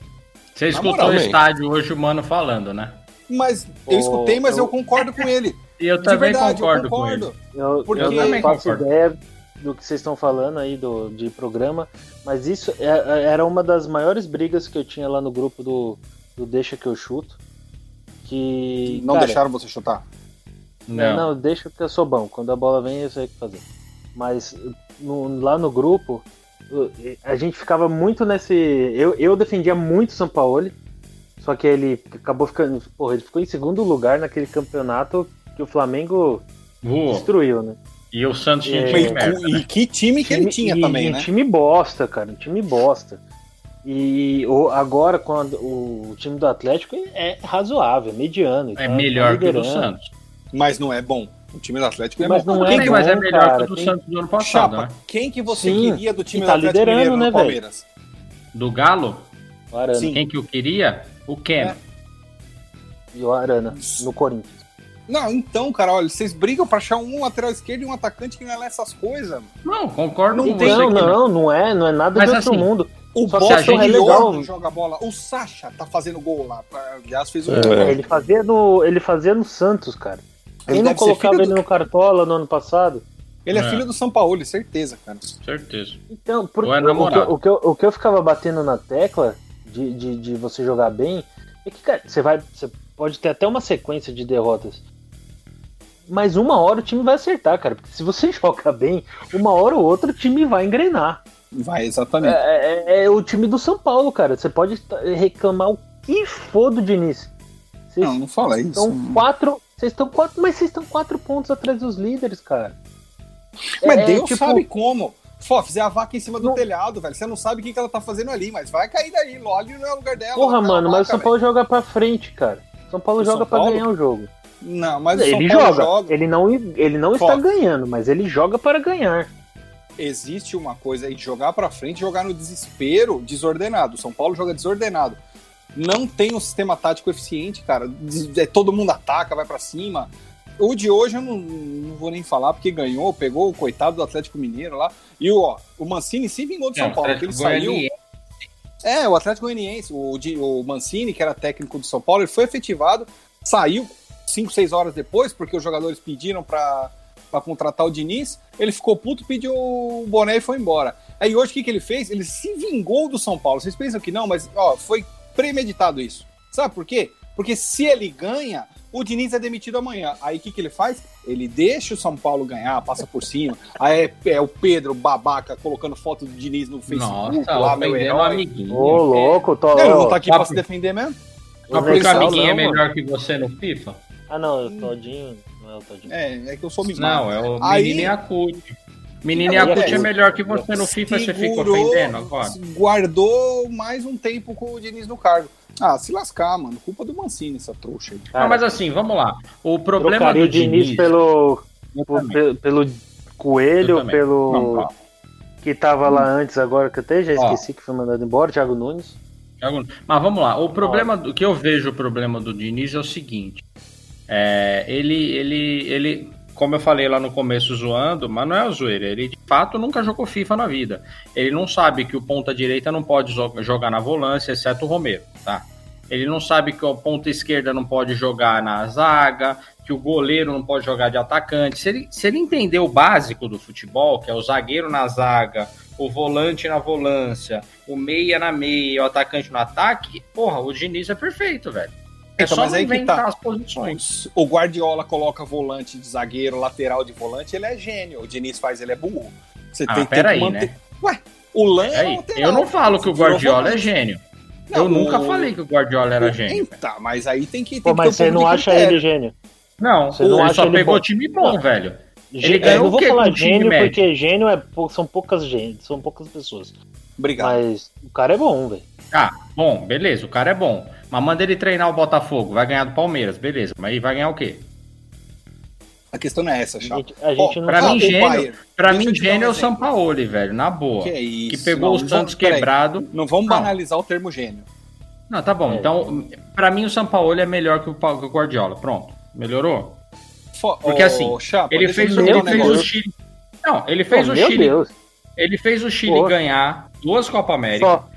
Você
Na
escutou
moral,
o estádio hoje o mano falando, né?
Mas eu escutei, mas eu...
eu-
concordo com ele.
E eu
De
também
verdade,
concordo,
eu
com
concordo.
ele.
Eu,
Porque-
eu
também
não faço
concordo.
ideia do que vocês estão falando aí do, de programa, mas isso é- era uma das maiores brigas que eu tinha lá no grupo do, do Deixa que eu chuto. Que.
Não
cara,
deixaram você chutar.
Não.
Não.
deixa que eu sou bom. Quando a bola vem, eu sei o que fazer. Mas no- lá no grupo, a gente ficava muito nesse. Eu, eu defendia muito o São Paulo, só que ele acabou ficando. Porra, ele ficou em segundo lugar naquele campeonato que o Flamengo
Voou.
destruiu, né?
E o Santos tinha
É.
time
E,
merda.
com- e que time que ele
Time-
tinha
e-
também,
e
né?
Um time bosta, cara. Um time bosta. E o, agora, quando o time do Atlético é razoável, é mediano.
É
tá-
melhor que o do. Santos.
Mas não é bom. O time do Atlético é
Mas
bom.
não é
Quem que mas é
bom,
melhor
cara,
que o do
tem-
Santos do ano passado,
Chapa,
né?
quem que você
Sim,
queria do time
e
do
tá
Atlético
liderando,
Mineiro
né?
Palmeiras?
Do Galo?
O Arana.
Sim.
Quem que eu queria? O Keno.
E o Arana, no Corinthians.
Não, então, cara, olha, vocês brigam pra achar um lateral esquerdo e um atacante que não é lá essas coisas.
Não, concordo
Não
com
tem-
você.
Não, não, não é, não é nada
Mas
do outro
assim,
mundo.
O
Só
Boston é
legal.
joga bola. O Sacha tá fazendo gol lá. Aliás, fez um
É.
gol.
Ele fazia no, ele fazia no Santos, cara. Quem
Ele
não colocava ele
do-
no Cartola no ano passado?
Ele é,
É.
filho do São Paulo, certeza, cara.
Certeza.
Então, por,
Ou é
o, que, o, que eu, o que eu ficava batendo na tecla de, de, de você jogar bem é que, cara, você vai. Você pode ter até uma sequência de derrotas. Mas uma hora o time vai acertar, cara. Porque se você <laughs> joga bem, uma hora ou outra o time vai engrenar.
Vai,
É,
exatamente.
é- é o time do São Paulo, cara. Você pode t- reclamar o que for do Diniz. Vocês
Não, não fala isso.
estão quatro. Vocês estão quatro. Mas vocês estão quatro pontos atrás dos líderes, cara.
Mas
É,
Deus
tipo,
sabe como. Fó, fizer a vaca em cima do
Não.
telhado, velho. Você não sabe o que, que ela tá fazendo ali, mas vai cair daí. Olha, não é o lugar dela.
Porra, mano, mas o
vaca,
São Paulo joga pra frente, cara. São Paulo
O
joga
São
pra
Paulo?
ganhar o jogo.
Não, mas o São
Ele
Paulo
joga.
joga.
Ele não, ele não está ganhando, mas ele joga para ganhar.
Existe uma coisa aí de jogar pra frente e jogar no desespero desordenado. O São Paulo joga desordenado. Não tem um sistema tático eficiente, cara. É, Todo mundo ataca, vai pra cima. O de hoje eu não, não vou nem falar porque ganhou, pegou o coitado do Atlético Mineiro lá. E o, ó, o Mancini se vingou do São
Não,
Paulo, porque
É, Atlético
ele saiu. É, o Atlético Goianiense, o, o Mancini, que era técnico do São Paulo, ele foi efetivado, saiu 5, 6 horas depois, porque os jogadores pediram pra, pra contratar o Diniz. Ele ficou puto, pediu o boné e foi embora. Aí hoje o que, que ele fez? Ele se vingou do São Paulo. Vocês pensam que não, mas ó, foi premeditado isso. Sabe por quê? Porque se ele ganha, o Diniz é demitido amanhã. Aí o que, que ele faz? Ele deixa o São Paulo ganhar, passa por cima. Aí é, é o Pedro babaca colocando foto do Diniz no Facebook
Nossa,
lá, meu
ofendendo um
herói.
amiguinho.
Ô, louco, tô.
Ele não tá aqui
Tá
pra
por-
se defender mesmo?
Só
O
porque o amiguinho é melhor que você no FIFA?
Ah, não, o Todinho. Não é o Todinho.
É, é que eu sou mimado.
Não, é o
Aí-
Menino Yakut. Menino
Não,
Yakut
é,
é melhor que você no FIFA, você fica
Segurou,
ofendendo agora.
Guardou mais um tempo com o Diniz no cargo. Ah, se lascar, mano. Culpa do Mancini, essa trouxa aí.
Cara,
Ah, mas assim, vamos lá. O problema do
o Diniz
Diniz...
pelo, pelo Coelho, pelo.
Não, tá.
que tava lá antes agora, que eu até já
Ó.
esqueci que foi mandado embora, Thiago Nunes.
Thiago, Mas vamos lá. O problema do o que eu vejo o problema do Diniz é o seguinte. É, ele, ele, ele, como eu falei lá no começo zoando, mas não é zoeira. Ele de fato nunca jogou FIFA na vida. Ele não sabe que o ponta direita não pode jogar na volância, exceto o Romero, tá? Ele não sabe que o ponta esquerda não pode jogar na zaga, que o goleiro não pode jogar de atacante. Se ele, se ele entender o básico do futebol, que é o zagueiro na zaga, o volante na volância, o meia na meia, o atacante no ataque, porra, o Diniz é perfeito, velho. É
Então,
só
mas aí que
inventar
tá.
as posições.
O Guardiola coloca volante de zagueiro, lateral de volante, ele é gênio. O Diniz faz, ele é burro. Você
Ah,
tem,
mas peraí,
tem que manter.
né?
Ué, o Lan é
Aí, eu não falo que o Guardiola é
volante.
gênio.
Não,
eu nunca
o-
falei que o Guardiola era gênio.
Tá, mas aí tem que. Tem
Pô,
que
mas
um
você não acha
critério.
ele gênio?
Não,
Você não
ele
acha
só
ele
pegou
bom?
time bom,
Não.
velho.
Gê-
ganhou
eu não
o
vou
quê
falar gênio
médio?
porque gênio é, são poucas gênios, são poucas pessoas.
Obrigado.
Mas o cara é bom, velho.
Ah, bom, beleza, o cara é bom. Mas manda ele treinar o Botafogo, vai ganhar do Palmeiras, beleza. Mas aí vai ganhar o quê?
A questão não é essa, Chapa.
gente, a gente
Ó,
não
Pra mim, gênio, pra mim,
um
gênio é o. Sampaoli, velho, na boa.
Que
Que,
é isso?
pegou
Não,
o Santos
vamos-
quebrado.
Não vamos
Não.
banalizar o termo gênio.
Não, tá bom.
É.
Então, pra mim, o Sampaoli é melhor que o, que Guardiola. Pronto. Melhorou?
Fo-
Porque assim,
Chapa,
Ele fez, ele fez o. Chile. Não, ele fez
Pô,
o
meu
Chile.
Deus.
Ele fez o Chile
Pô.
ganhar duas Copa América.
Só.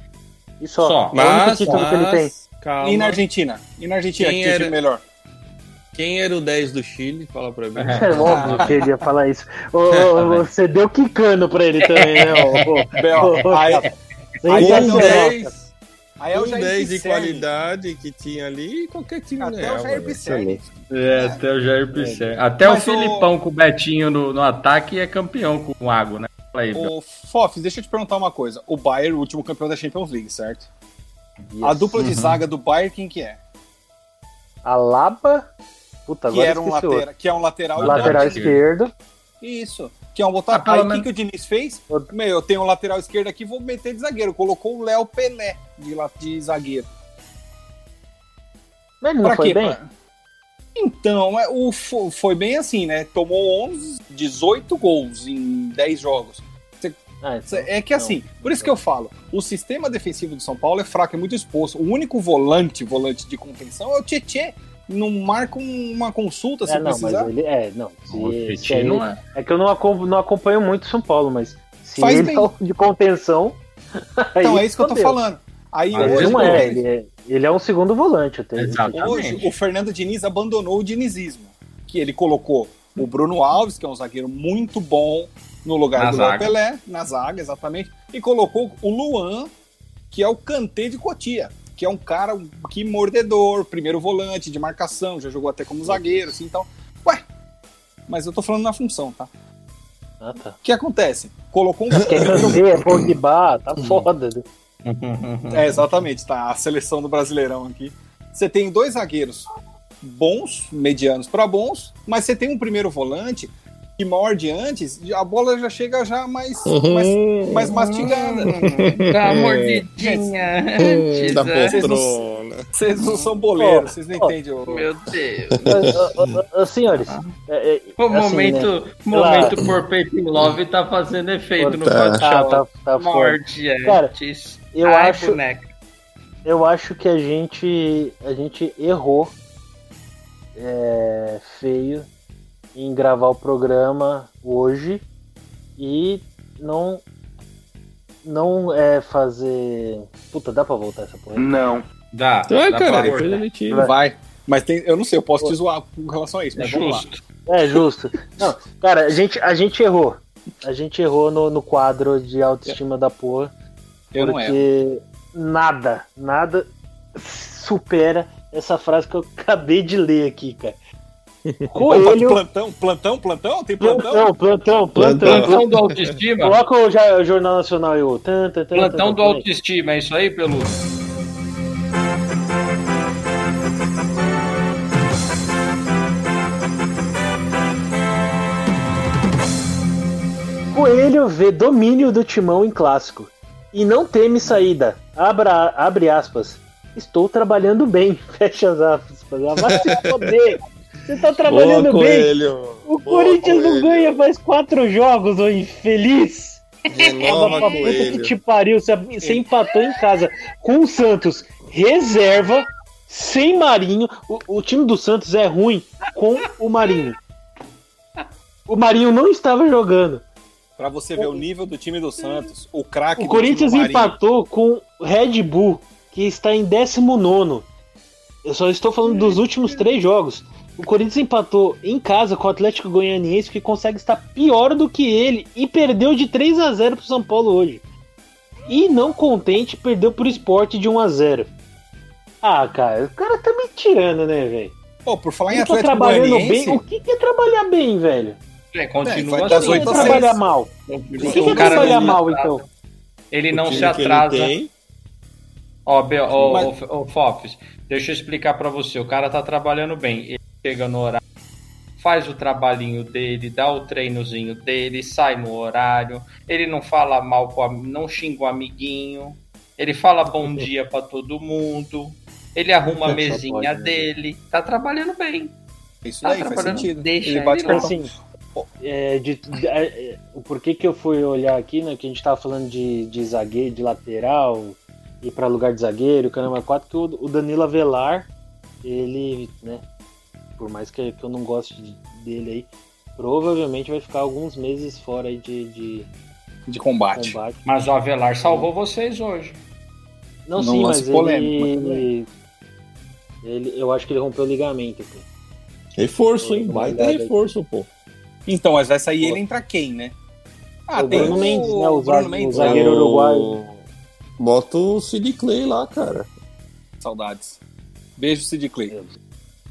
E só.
Só.
É o único
Mas,
título que ele tem.
Calma.
E na Argentina? E na Argentina,
Quem
que é
era-
time melhor?
Quem era o 10 do Chile? Fala pra mim.
É óbvio que ele ia falar isso. Ô, ô, <laughs> você deu quicando pra ele também, né? ô, ô.
Bel,
Ô,
aí, Aí é o
cara.
10,
aí é o
um
Jair
10 de qualidade que tinha ali, qualquer time
Até o. Jair. Pisserni.
É, até o Jair Pisserni. Até
Mas
o
o-
Filipão com o Betinho no, no ataque é campeão com o Água, né? Fala aí, Bel.
Ô, Fofs, deixa eu te perguntar uma coisa. O Bayern, o último campeão da Champions League, certo? A
Yes.
dupla de
Uhum.
zaga do Bayern, quem que é?
Alaba. Puta,
Que,
agora
era um lateral, que é um lateral.
Lateral esquerdo.
Isso. Que é um botar.
Ah,
Aí o que, que o Diniz fez?
Outro.
Meu, eu tenho um lateral esquerdo aqui, vou meter de zagueiro. Colocou o Léo Pelé de, de zagueiro.
Mas ele não
Pra
foi
quê?
bem?
Pra- Então, é, o, fo- foi bem assim, né? Tomou 11, 18 gols em 10 jogos.
Ah, então,
É que assim, por isso que eu falo, o sistema defensivo do São Paulo é fraco, é muito exposto. O único volante, volante de contenção é o Tietê. Não marca um- uma consulta se
É, não,
precisar.
mas ele. É, não. Se,
O
se
Tietchan não é.
é que eu não, acom- não acompanho muito São Paulo, mas se
Faz
ele
bem.
é o de contenção. <laughs>
Então é isso que eu tô
fodeu.
falando. Aí
Mas
hoje,
Ele não
o
é, ele é, ele é um segundo volante até.
Hoje o Fernando Diniz abandonou o dinizismo. Que ele colocou o Bruno Alves, que é um zagueiro muito bom, no lugar
Na
do Léo
zaga.
Pelé, na zaga, exatamente. E colocou o Luan, que é o Kanté de Cotia. Que é um cara que mordedor, primeiro volante de marcação, já jogou até como zagueiro, assim, então. Ué, mas eu tô falando na função, tá?
Ah, tá.
O que acontece? Colocou um. <laughs>
Quer Kanté, é Pogba, tá foda. né? <laughs>
É, exatamente, tá a seleção do Brasileirão aqui. Você tem dois zagueiros bons, medianos para bons, mas você tem um primeiro volante que morde antes, a bola já chega já mais, mais, mais mastigada.
Dá
uma <laughs>
mordidinha
Hum, da
Vocês não-
poltrona.
Vocês não são boleiros, vocês não entendem. o-
Meu Deus.
Ô, Senhores, é, é,
O
assim, né?
momento, momento por Pepe Love tá fazendo efeito no
Tá.
Ah, tá, tá foda.
Morde
Cara,
antes.
eu
Ai,
acho-
boneca.
Eu acho que a gente a gente errou é, feio em gravar o programa hoje e não não é fazer puta dá pra voltar essa porra?
Não.
Dá.
Ah,
dá
cara,
pra
depois tira.
Vai. Mas tem, eu não sei, eu posso te zoar com relação a isso, mas vamos lá.
Justo.
É justo. Não, cara, a gente a gente errou. A gente errou no, no quadro de autoestima da porra.
Eu
porque nada, nada supera essa frase que eu <laughs> acabei de ler aqui, cara. Coelho.
Plantão, plantão, plantão? Tem plantão?
Plantão, plantão, plantão.
Plantão do autoestima?
Coloca o, Jornal Nacional aí, o tan, tan, tan,
Plantão do autoestima, é isso aí, Pelu?
Coelho vê domínio do timão em clássico e não teme saída. Abra, abre aspas. Estou trabalhando bem. <laughs> Fecha as aspas. Vai se foder. Você tá trabalhando
Boa,
bem.
Coelho.
O
Boa,
Corinthians não
Coelho.
ganha faz quatro jogos, ô infeliz.
Renova,
Pra puta que te pariu. Você, você empatou em casa com o Santos reserva, sem Marinho. O, o time do Santos é ruim com o Marinho. O Marinho não estava jogando.
Pra você ver o nível do time do Santos, o craque
O
do
Corinthians
time do Marinho.
empatou com o Red Bull, que está em 19. Eu só estou falando dos últimos três jogos. O Corinthians empatou em casa com o Atlético Goianiense, que consegue estar pior do que ele, e perdeu de 3 a 0 pro São Paulo hoje. E não contente, perdeu pro esporte de 1 a 0 Ah, cara, o cara tá me tirando, né, velho?
Pô, por falar em
tá
Atlético
trabalhando
Goianiense,
bem. O que que é trabalhar bem, velho?
É,
É,
continua
vai das
O que
assim.
é trabalhar mal? O
O
que que é
cara
trabalhar mal, então?
Ele não se atrasa. Ó,
Mas-
ó, Fofes, deixa eu explicar pra você. O cara tá trabalhando bem. Ele chega no horário, faz o trabalhinho dele, dá o treinozinho dele, sai no horário. Ele não fala mal, com a- não xinga o amiguinho. Ele fala bom <laughs> dia pra todo mundo. Ele arruma a mesinha
pode, né?
dele. Tá trabalhando bem.
Isso
Tá
daí faz sentido.
Deixa
ele bate
ele.
Assim, é, de, de- é, é, o porquê que eu fui olhar aqui, né? Que a gente tava falando de, de zagueiro, de lateral, ir pra lugar de zagueiro, caramba, quatro que o, o Danilo Avelar, ele, né? Por mais que, que eu não goste de- dele aí, provavelmente vai ficar alguns meses fora aí de, de
de combate.
combate.
Mas o Avelar salvou vocês hoje.
Não,
Não
sim, mas
polêmico, mas
ele, ele. Eu acho que ele rompeu o ligamento. Aqui.
Reforço, hein?
Uma
Baita
aí.
reforço, pô.
Então, mas vai sair ele entra quem, né? Ah,
O Bruno Mendes, né, o
Bruno
zague- o
Mendes,
zagueiro
né?
uruguaio.
Bota o Sid Clay lá, cara.
Saudades. Beijo, Sid Clay.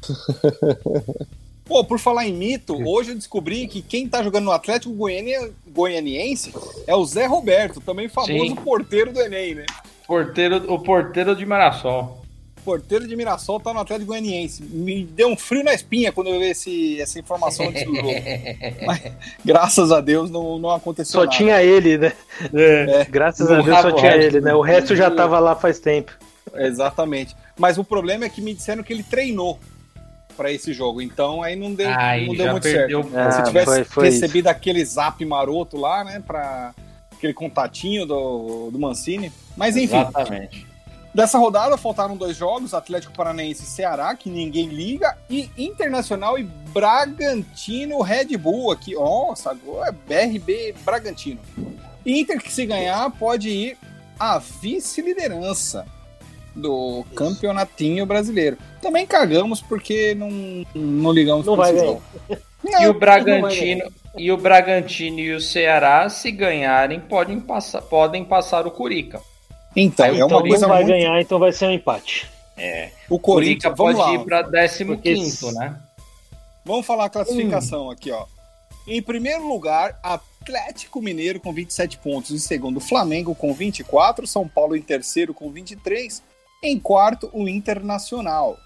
<laughs> Pô, por falar em mito, hoje eu descobri que quem tá jogando no Atlético Goiania- Goianiense é o Zé Roberto, também famoso
Sim.
porteiro do Enem, né?
Porteiro, o porteiro de Marassol.
Porteiro de Mirassol tá no Atlético Goianiense. Me deu um frio na espinha quando eu vi esse, essa informação antes do jogo. <laughs> Mas, graças a Deus não, não aconteceu
Só
nada.
tinha ele, né?
É,
Graças
No
a Deus só tinha
reto,
ele, né? O resto já tava lá faz tempo.
exatamente. Mas o problema é que me disseram que ele treinou pra esse jogo. Então aí não deu,
Aí
não deu muito
perdeu.
certo.
Ah,
Se tivesse
foi- foi
recebido aquele zap maroto lá, né, pra aquele contatinho do, do Mancini. Mas enfim,
Exatamente.
dessa rodada faltaram dois jogos, Atlético Paranaense e Ceará, que ninguém liga, e Internacional e Bragantino Red Bull aqui. Nossa, agora é BRB Bragantino. Inter que se ganhar pode ir à vice-liderança do campeonatinho brasileiro. Também cagamos porque não, não ligamos
Não
pra
vai ganhar.
jogo.
E
Não,
o
não
Bragantino e o Bragantino e o Ceará, se ganharem, podem passar, podem passar o Curica.
Então,
Aí
é
o
uma
Então
coisa
não vai
muito...
ganhar, então vai ser um empate.
O
Curica pode
lá.
ir para 15
Porque
quinto, né?
Vamos falar a classificação aqui, ó. Em primeiro lugar, Atlético Mineiro com 27 pontos. Em segundo, Flamengo com 24. São Paulo em terceiro com 23. Em quarto, o Internacional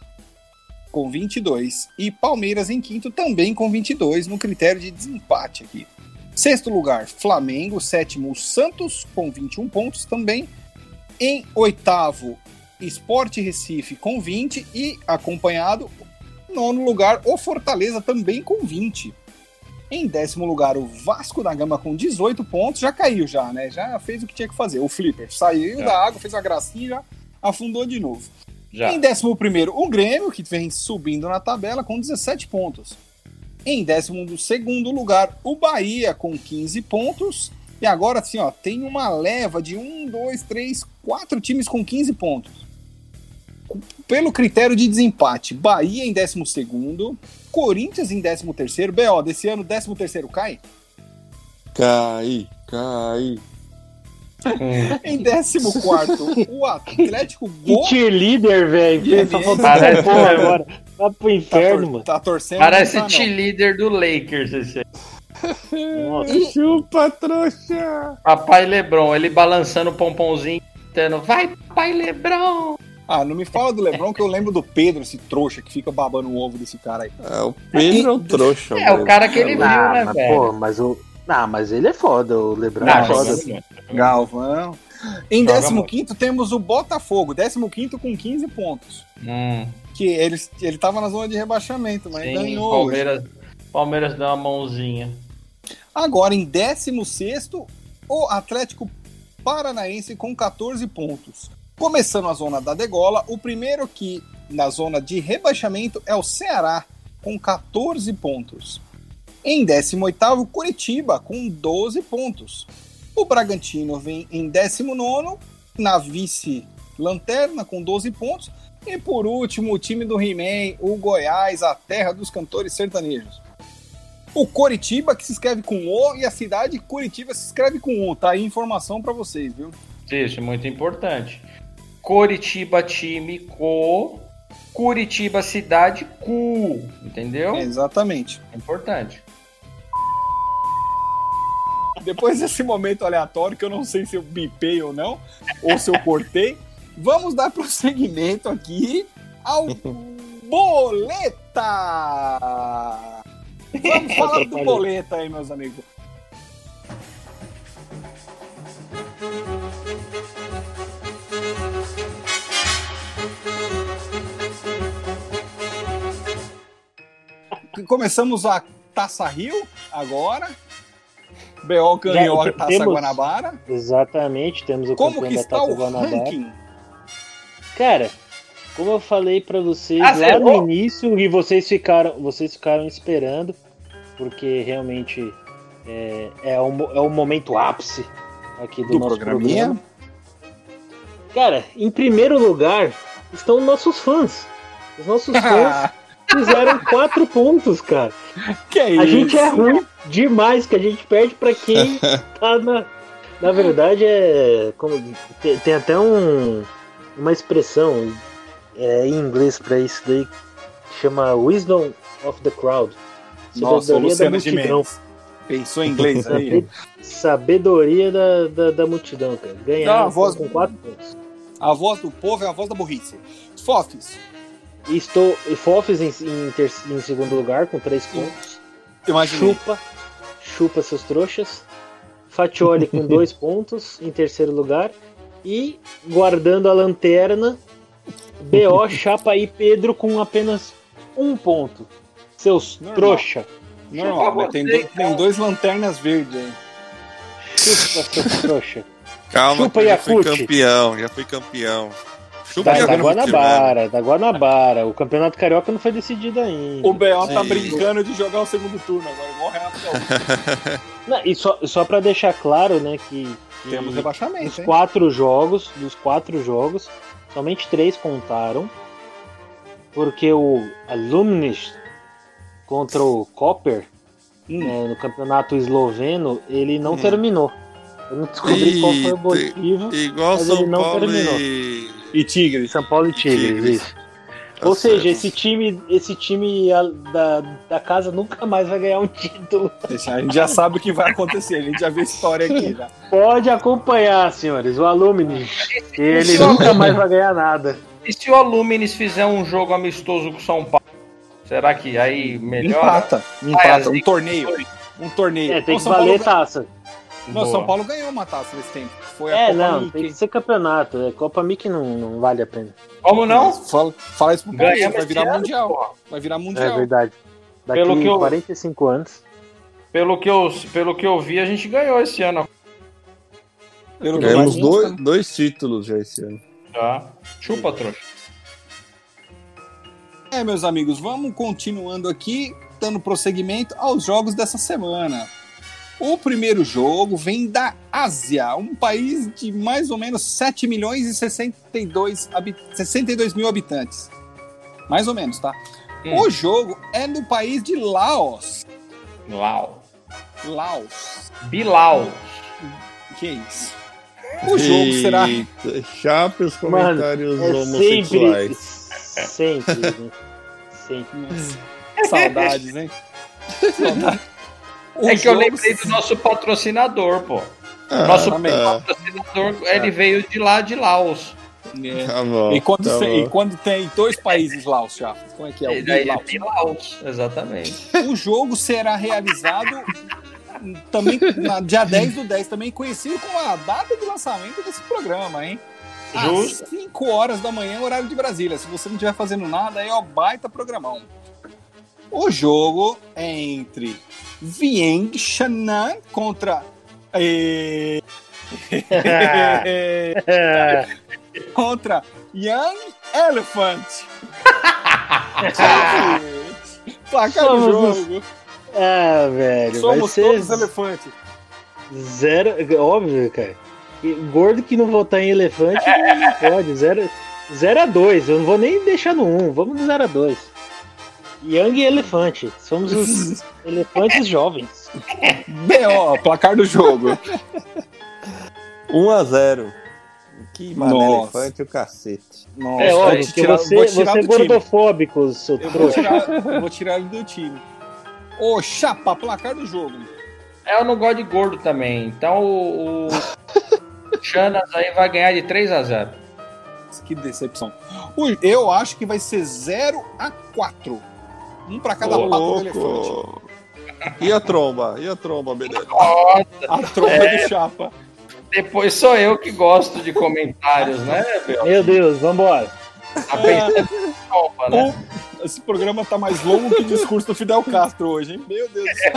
com 22. E Palmeiras em quinto também com 22 no critério de desempate aqui. Sexto lugar, Flamengo. Sétimo, Santos com 21 pontos também. Em oitavo, Esporte Recife com 20 e acompanhado nono lugar, o Fortaleza também com 20. Em décimo lugar, o Vasco da Gama com 18 pontos. Já caiu já, né? Já fez o que tinha que fazer. O Flipper saiu
Já.
da água, fez a gracinha já afundou de novo.
Já.
Em décimo primeiro, o Grêmio, que vem subindo na tabela com 17 pontos. Em décimo segundo lugar, o Bahia com 15 pontos. E agora, assim, ó, tem uma leva de um, dois, três, quatro times com 15 pontos. Pelo critério de desempate, Bahia em décimo segundo, Corinthians em décimo terceiro. BO, desse ano, décimo terceiro cai?
Cai, cai.
Em décimo quarto, o Atlético
Que
Go...
cheerleader, velho. Faltou
Parece-
porra agora. Vai pro
Tá,
inferno,
tor-
mano.
tá torcendo.
Parece
tá,
líder do Lakers esse aí. <laughs>
Nossa.
Chupa, trouxa.
Papai Lebron, ele balançando o pompomzinho, gritando, vai, papai Lebron!
Ah, não me fala do Lebron que eu lembro do Pedro, esse trouxa que fica babando o ovo desse cara aí.
É, o Pedro é o trouxa.
É, o
mesmo.
cara que ele viu, né,
mas,
velho?
pô, mas o. Ah, mas ele é foda, o Lebron
Não,
é
joga
foda.
Galvão. Em
Joga
15
muito.
quinto temos o Botafogo, 15 quinto com 15 pontos.
Hum,
Que ele, ele tava na zona de rebaixamento, mas
sim,
ganhou.
Palmeiras, Palmeiras deu uma mãozinha.
Agora, em 16, o Atlético Paranaense com 14 pontos. Começando a zona da degola, o primeiro que na zona de rebaixamento é o Ceará, com 14 pontos. Em 18, Curitiba, com 12 pontos. O Bragantino vem em 19, na vice-lanterna, com 12 pontos. E por último, o time do He-Man, o Goiás, a terra dos cantores sertanejos. O Coritiba, que se escreve com O, e a cidade Curitiba se escreve com U. Tá aí informação pra vocês, viu?
Isso, muito importante. Coritiba time, co. Curitiba cidade, cu. Entendeu?
Exatamente.
É importante.
Depois desse momento aleatório, que eu não sei se eu bipei ou não, ou se eu cortei, vamos dar prosseguimento aqui ao <laughs> Boleta! Vamos falar do <laughs> Boleta aí, meus amigos. começamos a Taça Rio agora. BO ganhou a Taça
temos-
Guanabara.
Exatamente, temos o
Como
campeão
que
da
está
Taça
o
Guanabara.
ranking?
Cara, como eu falei pra vocês
Ah,
lá no início e vocês ficaram, vocês ficaram esperando, porque realmente é, é, o, é momento ápice aqui do,
Do
nosso
programinha.
programa. Cara, em primeiro lugar estão nossos fãs. Os nossos <laughs> fãs fizeram quatro pontos, cara.
que é isso?
A gente é ruim demais, que a gente perde pra quem <laughs> tá na. Na verdade, é. Como, tem, tem até um, uma expressão é, em inglês pra isso daí que chama Wisdom of the Crowd.
Nossa, o
Sabedoria da
Luciano
multidão.
Gimenez. Pensou em inglês aí?
Sabe- Sabedoria da, da, da multidão, cara. Ganhar
a voz-
com quatro pontos.
A voz do povo é a voz da burrice. Fofis,
E Estou e Fofes em, em, ter- em segundo lugar com três pontos.
imaginei.
Chupa, chupa seus trouxas. Fatioli com <laughs> dois pontos em terceiro lugar. E guardando a lanterna, BO, <laughs> Chapa e Pedro com apenas um ponto. Seus
Normal.
trouxa.
Normal, mas tem, tem dois lanternas verdes aí.
Chupa seus trouxa.
Calma,
Chupa,
eu já fui campeão, já fui campeão. Chupa
Da, da
Yakut, velho.
Guanabara, da Guanabara. O campeonato carioca não foi decidido ainda.
O BO tá brincando de jogar o segundo turno agora, igual o Renato. <laughs>
Não, e só, só para deixar claro, né, que, que
Temos
dos
rebaixamento, hein?
quatro jogos, dos quatro jogos, somente três contaram, porque o Alumnis contra o Copper
Hum.
né, no campeonato esloveno ele não terminou. Eu não descobri qual foi o motivo.
Igual
Mas
São
ele não
Paulo
terminou.
e...
E Tigres.
São Paulo e Tigres,
Tigres.
isso.
Tá
Ou seja,
certo.
esse time, esse time da, da casa nunca mais vai ganhar um título.
A gente já sabe o que vai acontecer, a gente já viu a história aqui. Já.
Pode acompanhar, senhores, o Alumni. Ele nunca mais vai ganhar nada.
E se o Alumnis fizer um jogo amistoso com o São Paulo? Será que aí melhora?
Empata, empata, um torneio. Um torneio.
É, tem que valer
Paulo,
taça.
Não,
Boa.
São Paulo ganhou uma taça nesse tempo. Foi a
É,
Copa
não,
Mickey.
tem que ser campeonato. É, Copa Mickey não, não vale a pena.
Como não?
Fala, fala isso pro
Ganhamos
vai virar
ano,
mundial.
porra.
Vai virar
É
mundial.
verdade. Daqui
Pelo que eu-
45 anos.
Pelo que, eu, pelo que eu vi, a gente ganhou esse ano.
Pelo
Ganhamos dois,
imagino,
dois títulos já esse ano.
Tá? Chupa, trouxa.
É, meus amigos, vamos continuando aqui, dando prosseguimento aos jogos dessa semana. O primeiro jogo vem da Ásia, um país de mais ou menos 7 milhões e 62, habi- 62 mil habitantes. Mais ou menos, tá?
Hum.
O jogo é no país de Laos.
Lau.
Laos.
Bilau.
Que isso? O jogo será.
Eita, Chape os
Mano,
comentários
É
homossexuais.
sempre. Sempre. né? Sempre. <laughs>
Saudades, hein? <laughs> Saudades. O
É que eu lembrei do nosso patrocinador, pô.
Ah,
Nosso
tá,
patrocinador, ele veio de lá, de Laos.
É.
tá bom,
E quando,
tá
e quando tem dois países Laos, já. Como é que é? O
E daí é
Laos.
Exatamente.
O jogo será realizado também na dia 10 do 10, também conhecido como a data de lançamento desse programa, hein?
Justo.
Às 5 horas da manhã, horário de Brasília. Se você não estiver fazendo nada, aí ó, baita programão. O jogo é entre Vieng Shannan contra. eh, <laughs> <laughs> contra Young Elephant. <laughs> Placar do jogo.
ah, velho.
Somos
ser
todos elefantes.
zero. Óbvio, cara. Gordo que não votar em elefante não, pode. 0 zero a 2. Eu não vou nem deixar no 1. Um. Vamos no 0 a 2. Young e elefante. Somos os <laughs> elefantes jovens.
B.O., placar do jogo.
1x0. Que mano,
Nossa.
elefante o cacete.
Nossa,
é
te
porque
tirar-
você,
vou tirar
você é
do time.
gordofóbico, seu
Eu vou
trouxa.
tirar, eu vou tirar ele do time. Ô, chapa, placar do jogo.
É, eu não gosto de gordo também. Então o, o <laughs> Chanas aí vai ganhar de 3 a 0
Que decepção. Eu acho que vai ser 0 a 4 Um pra cada
Ô,
pata do elefante.
louco. E a tromba? E a tromba, beleza?
A tromba
É.
do chapa.
Depois sou eu que gosto de comentários, né, Bel?
Meu Deus, vambora.
Tá pensando em tromba, né?
esse programa tá mais longo que o discurso do Fidel Castro hoje, hein? Meu Deus do céu.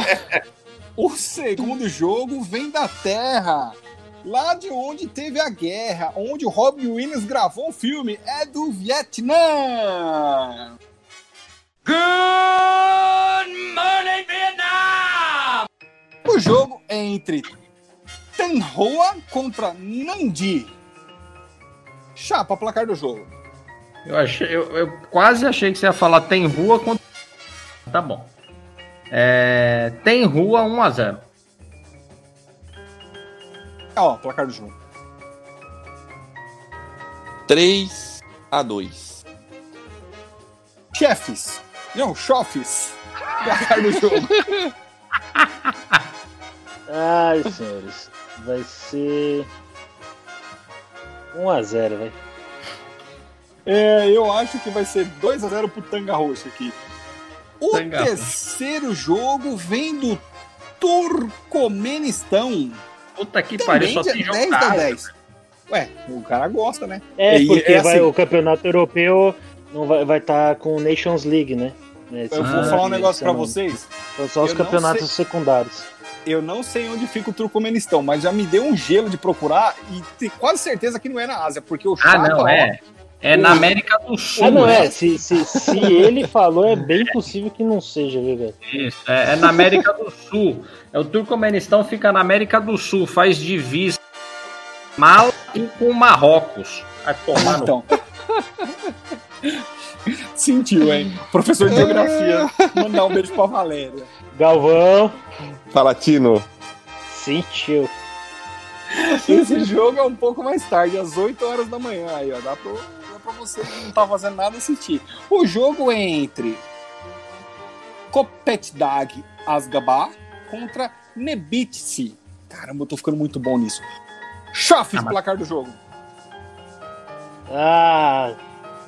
O segundo jogo vem da Terra. Lá de onde teve a guerra, onde o Robin Williams gravou o filme, é do Vietnã. O jogo é entre Tan Hoa contra Nandi. Chapa, placar do jogo.
Eu, achei, eu, eu quase achei que você ia falar tem rua contra. Tá bom. É, tem rua 1x0.
Ó, placar do jogo.
3 a 2
Chefes. Não, chofes. Placar do jogo. <laughs>
Ai, senhores. Vai ser. 1x0, vai.
É, eu acho que vai ser 2x0 pro Tanga Roxa aqui. O
Tanga
terceiro jogo vem do Turcomenistão.
Puta que pariu, só tem
de
jogo
10 a
caro.
10. Ué, o cara gosta, né?
É,
E
porque
é
vai,
assim.
o campeonato europeu não vai estar vai tá com Nations League, né? Esse
Eu vou
Ah,
falar um negócio pra
não.
vocês.
São só os
eu
campeonatos secundários.
Eu não sei onde fica o Turcomenistão, mas já me deu um gelo de procurar e tenho quase certeza que não é na Ásia, porque o
Ah, não,
ó,
é. É na América do Sul.
Ah, não
né?
é. Se, se, se ele falou, é bem possível que não seja, viu, velho?
Isso, é, é na América do Sul. É, o Turcomenistão fica na América do Sul, faz divisa mal e com Marrocos. Vai tomar no
Então. <laughs> Sentiu, hein? Professor de geografia. <laughs> Mandar um beijo pra Valéria.
Galvão,
Fala, Tino.
sentiu.
Esse jogo é um pouco mais tarde, às 8 horas da manhã. Aí, ó, dá pra, dá pra você que não tá fazendo nada assistir. O jogo é entre Kopetdag Asgabá contra Nebitsi. Caramba, eu tô ficando muito bom nisso. Chofes,
Ah, mas-
placar do jogo.
Ah,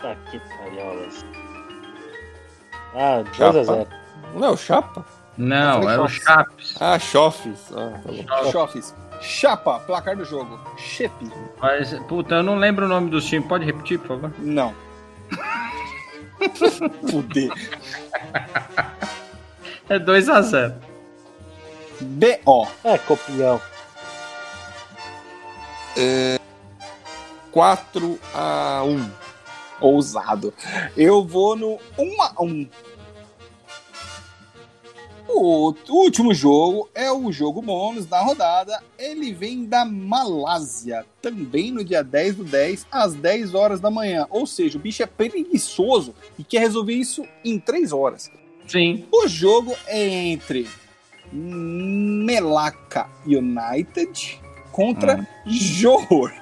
tá que palholas. Ah, 2x0.
Não é o Chapa?
Não, é o Chaves.
Ah, Chofes. Ah, tá.
Chofes. Chapa, placar do jogo. Chepe.
Mas, puta, eu não lembro o nome dos times. Pode repetir, por favor?
Não. <laughs> Fuder.
É 2x0.
B.O.
É, copião.
4 a 1
Ousado. Eu vou no 1 a 1 O último jogo é o jogo bônus da rodada. Ele vem da Malásia, também no dia 10 do 10, às 10 horas da manhã. Ou seja, o bicho é preguiçoso e quer resolver isso em 3 horas.
Sim.
O jogo é entre Melaka United contra Johor.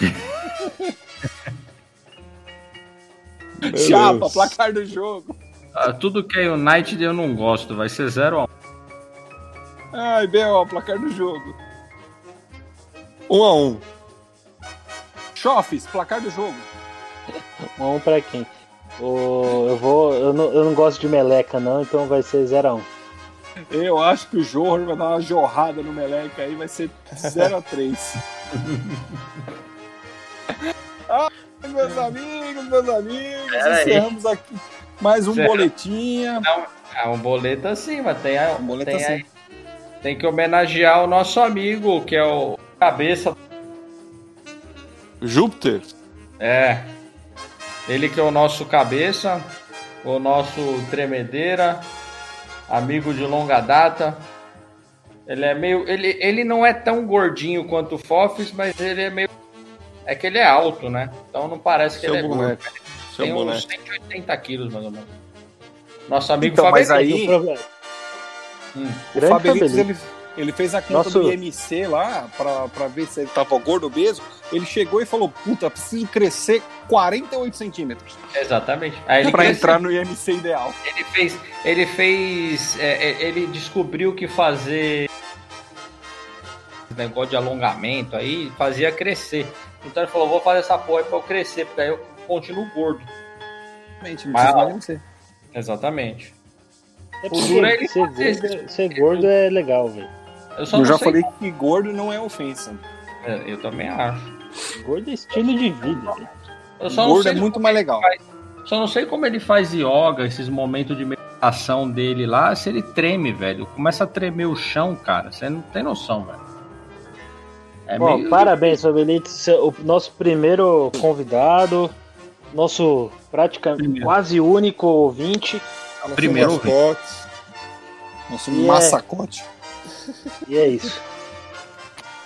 <laughs> Chapa,
Deus.
placar do jogo.
Ah, tudo que é United eu não gosto. Vai ser 0x1.
Ai, B.O., placar do jogo.
1 a 1
Chofes, placar do jogo.
Um pra quem? O, eu vou. Eu não, eu não gosto de meleca, não, então vai ser 0x1.
Eu acho que o Johor vai dar uma jorrada no Meleca aí, vai ser 0x3. <laughs> Meus amigos, meus amigos,
Pera aí.
encerramos aqui mais um boletinha.
É um boleto assim, mas tem, a,
Um boleto
tem,
assim.
aí- tem que homenagear o nosso amigo, que é o cabeça.
Júpiter?
É. Ele que é o nosso cabeça, o nosso tremedeira, amigo de longa data. Ele é meio. Ele, ele não é tão gordinho quanto o Fofis, mas ele é meio. É que ele é alto, né? Então não parece que
Seu
ele é
boneco.
gordo.
Seu
Tem uns
boneco.
180 quilos, mais ou menos. Nosso amigo
Então, mas
Fabrício.
aí-
Hum.
O Fabelitos,
Fabelitos.
ele, ele fez a conta
Nosso-
do IMC lá pra, pra ver se ele tava gordo ou obeso. Ele chegou e falou: Puta, preciso crescer 48 centímetros
Exatamente. Aí ele
pra
cresceu.
entrar no IMC ideal.
Ele fez. Ele fez. é, é, ele descobriu que fazer esse negócio de alongamento aí fazia crescer. Então ele falou, vou fazer essa porra aí pra eu crescer, porque aí eu continuo gordo.
Realmente, não
Mas-
precisa mais de você.
Exatamente.
É porque
duro é ele
ser,
fazer
gordo, ser gordo é legal, velho.
Eu só
Eu já
sei-
falei que gordo não é ofensa.
É, Eu também acho.
Gordo é estilo de vida, velho.
Eu só não
Gordo
sei
é muito mais legal.
Só não sei como ele faz yoga, esses momentos de meditação dele lá, se ele treme, velho. Começa a tremer o chão, cara. Você não tem noção, velho. É
Bom,
meio-
parabéns, Fabelito. O nosso primeiro convidado, nosso praticamente
Primeiro.
quase único ouvinte.
Nosso
Primeiro
mascote.
Nosso
E é-
massacote.
E é isso.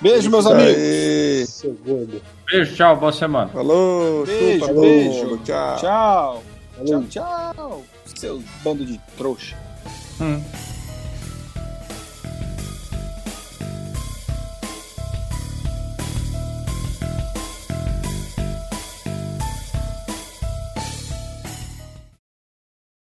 Beijo, meus
Isso
amigos.
aí.
Seu gordo.
Beijo, tchau, boa semana.
Falou,
Beijo,
chupa
beijo.
mundo, tchau.
Tchau.
Valeu.
Tchau, tchau. Seus bando de trouxa.
Hum.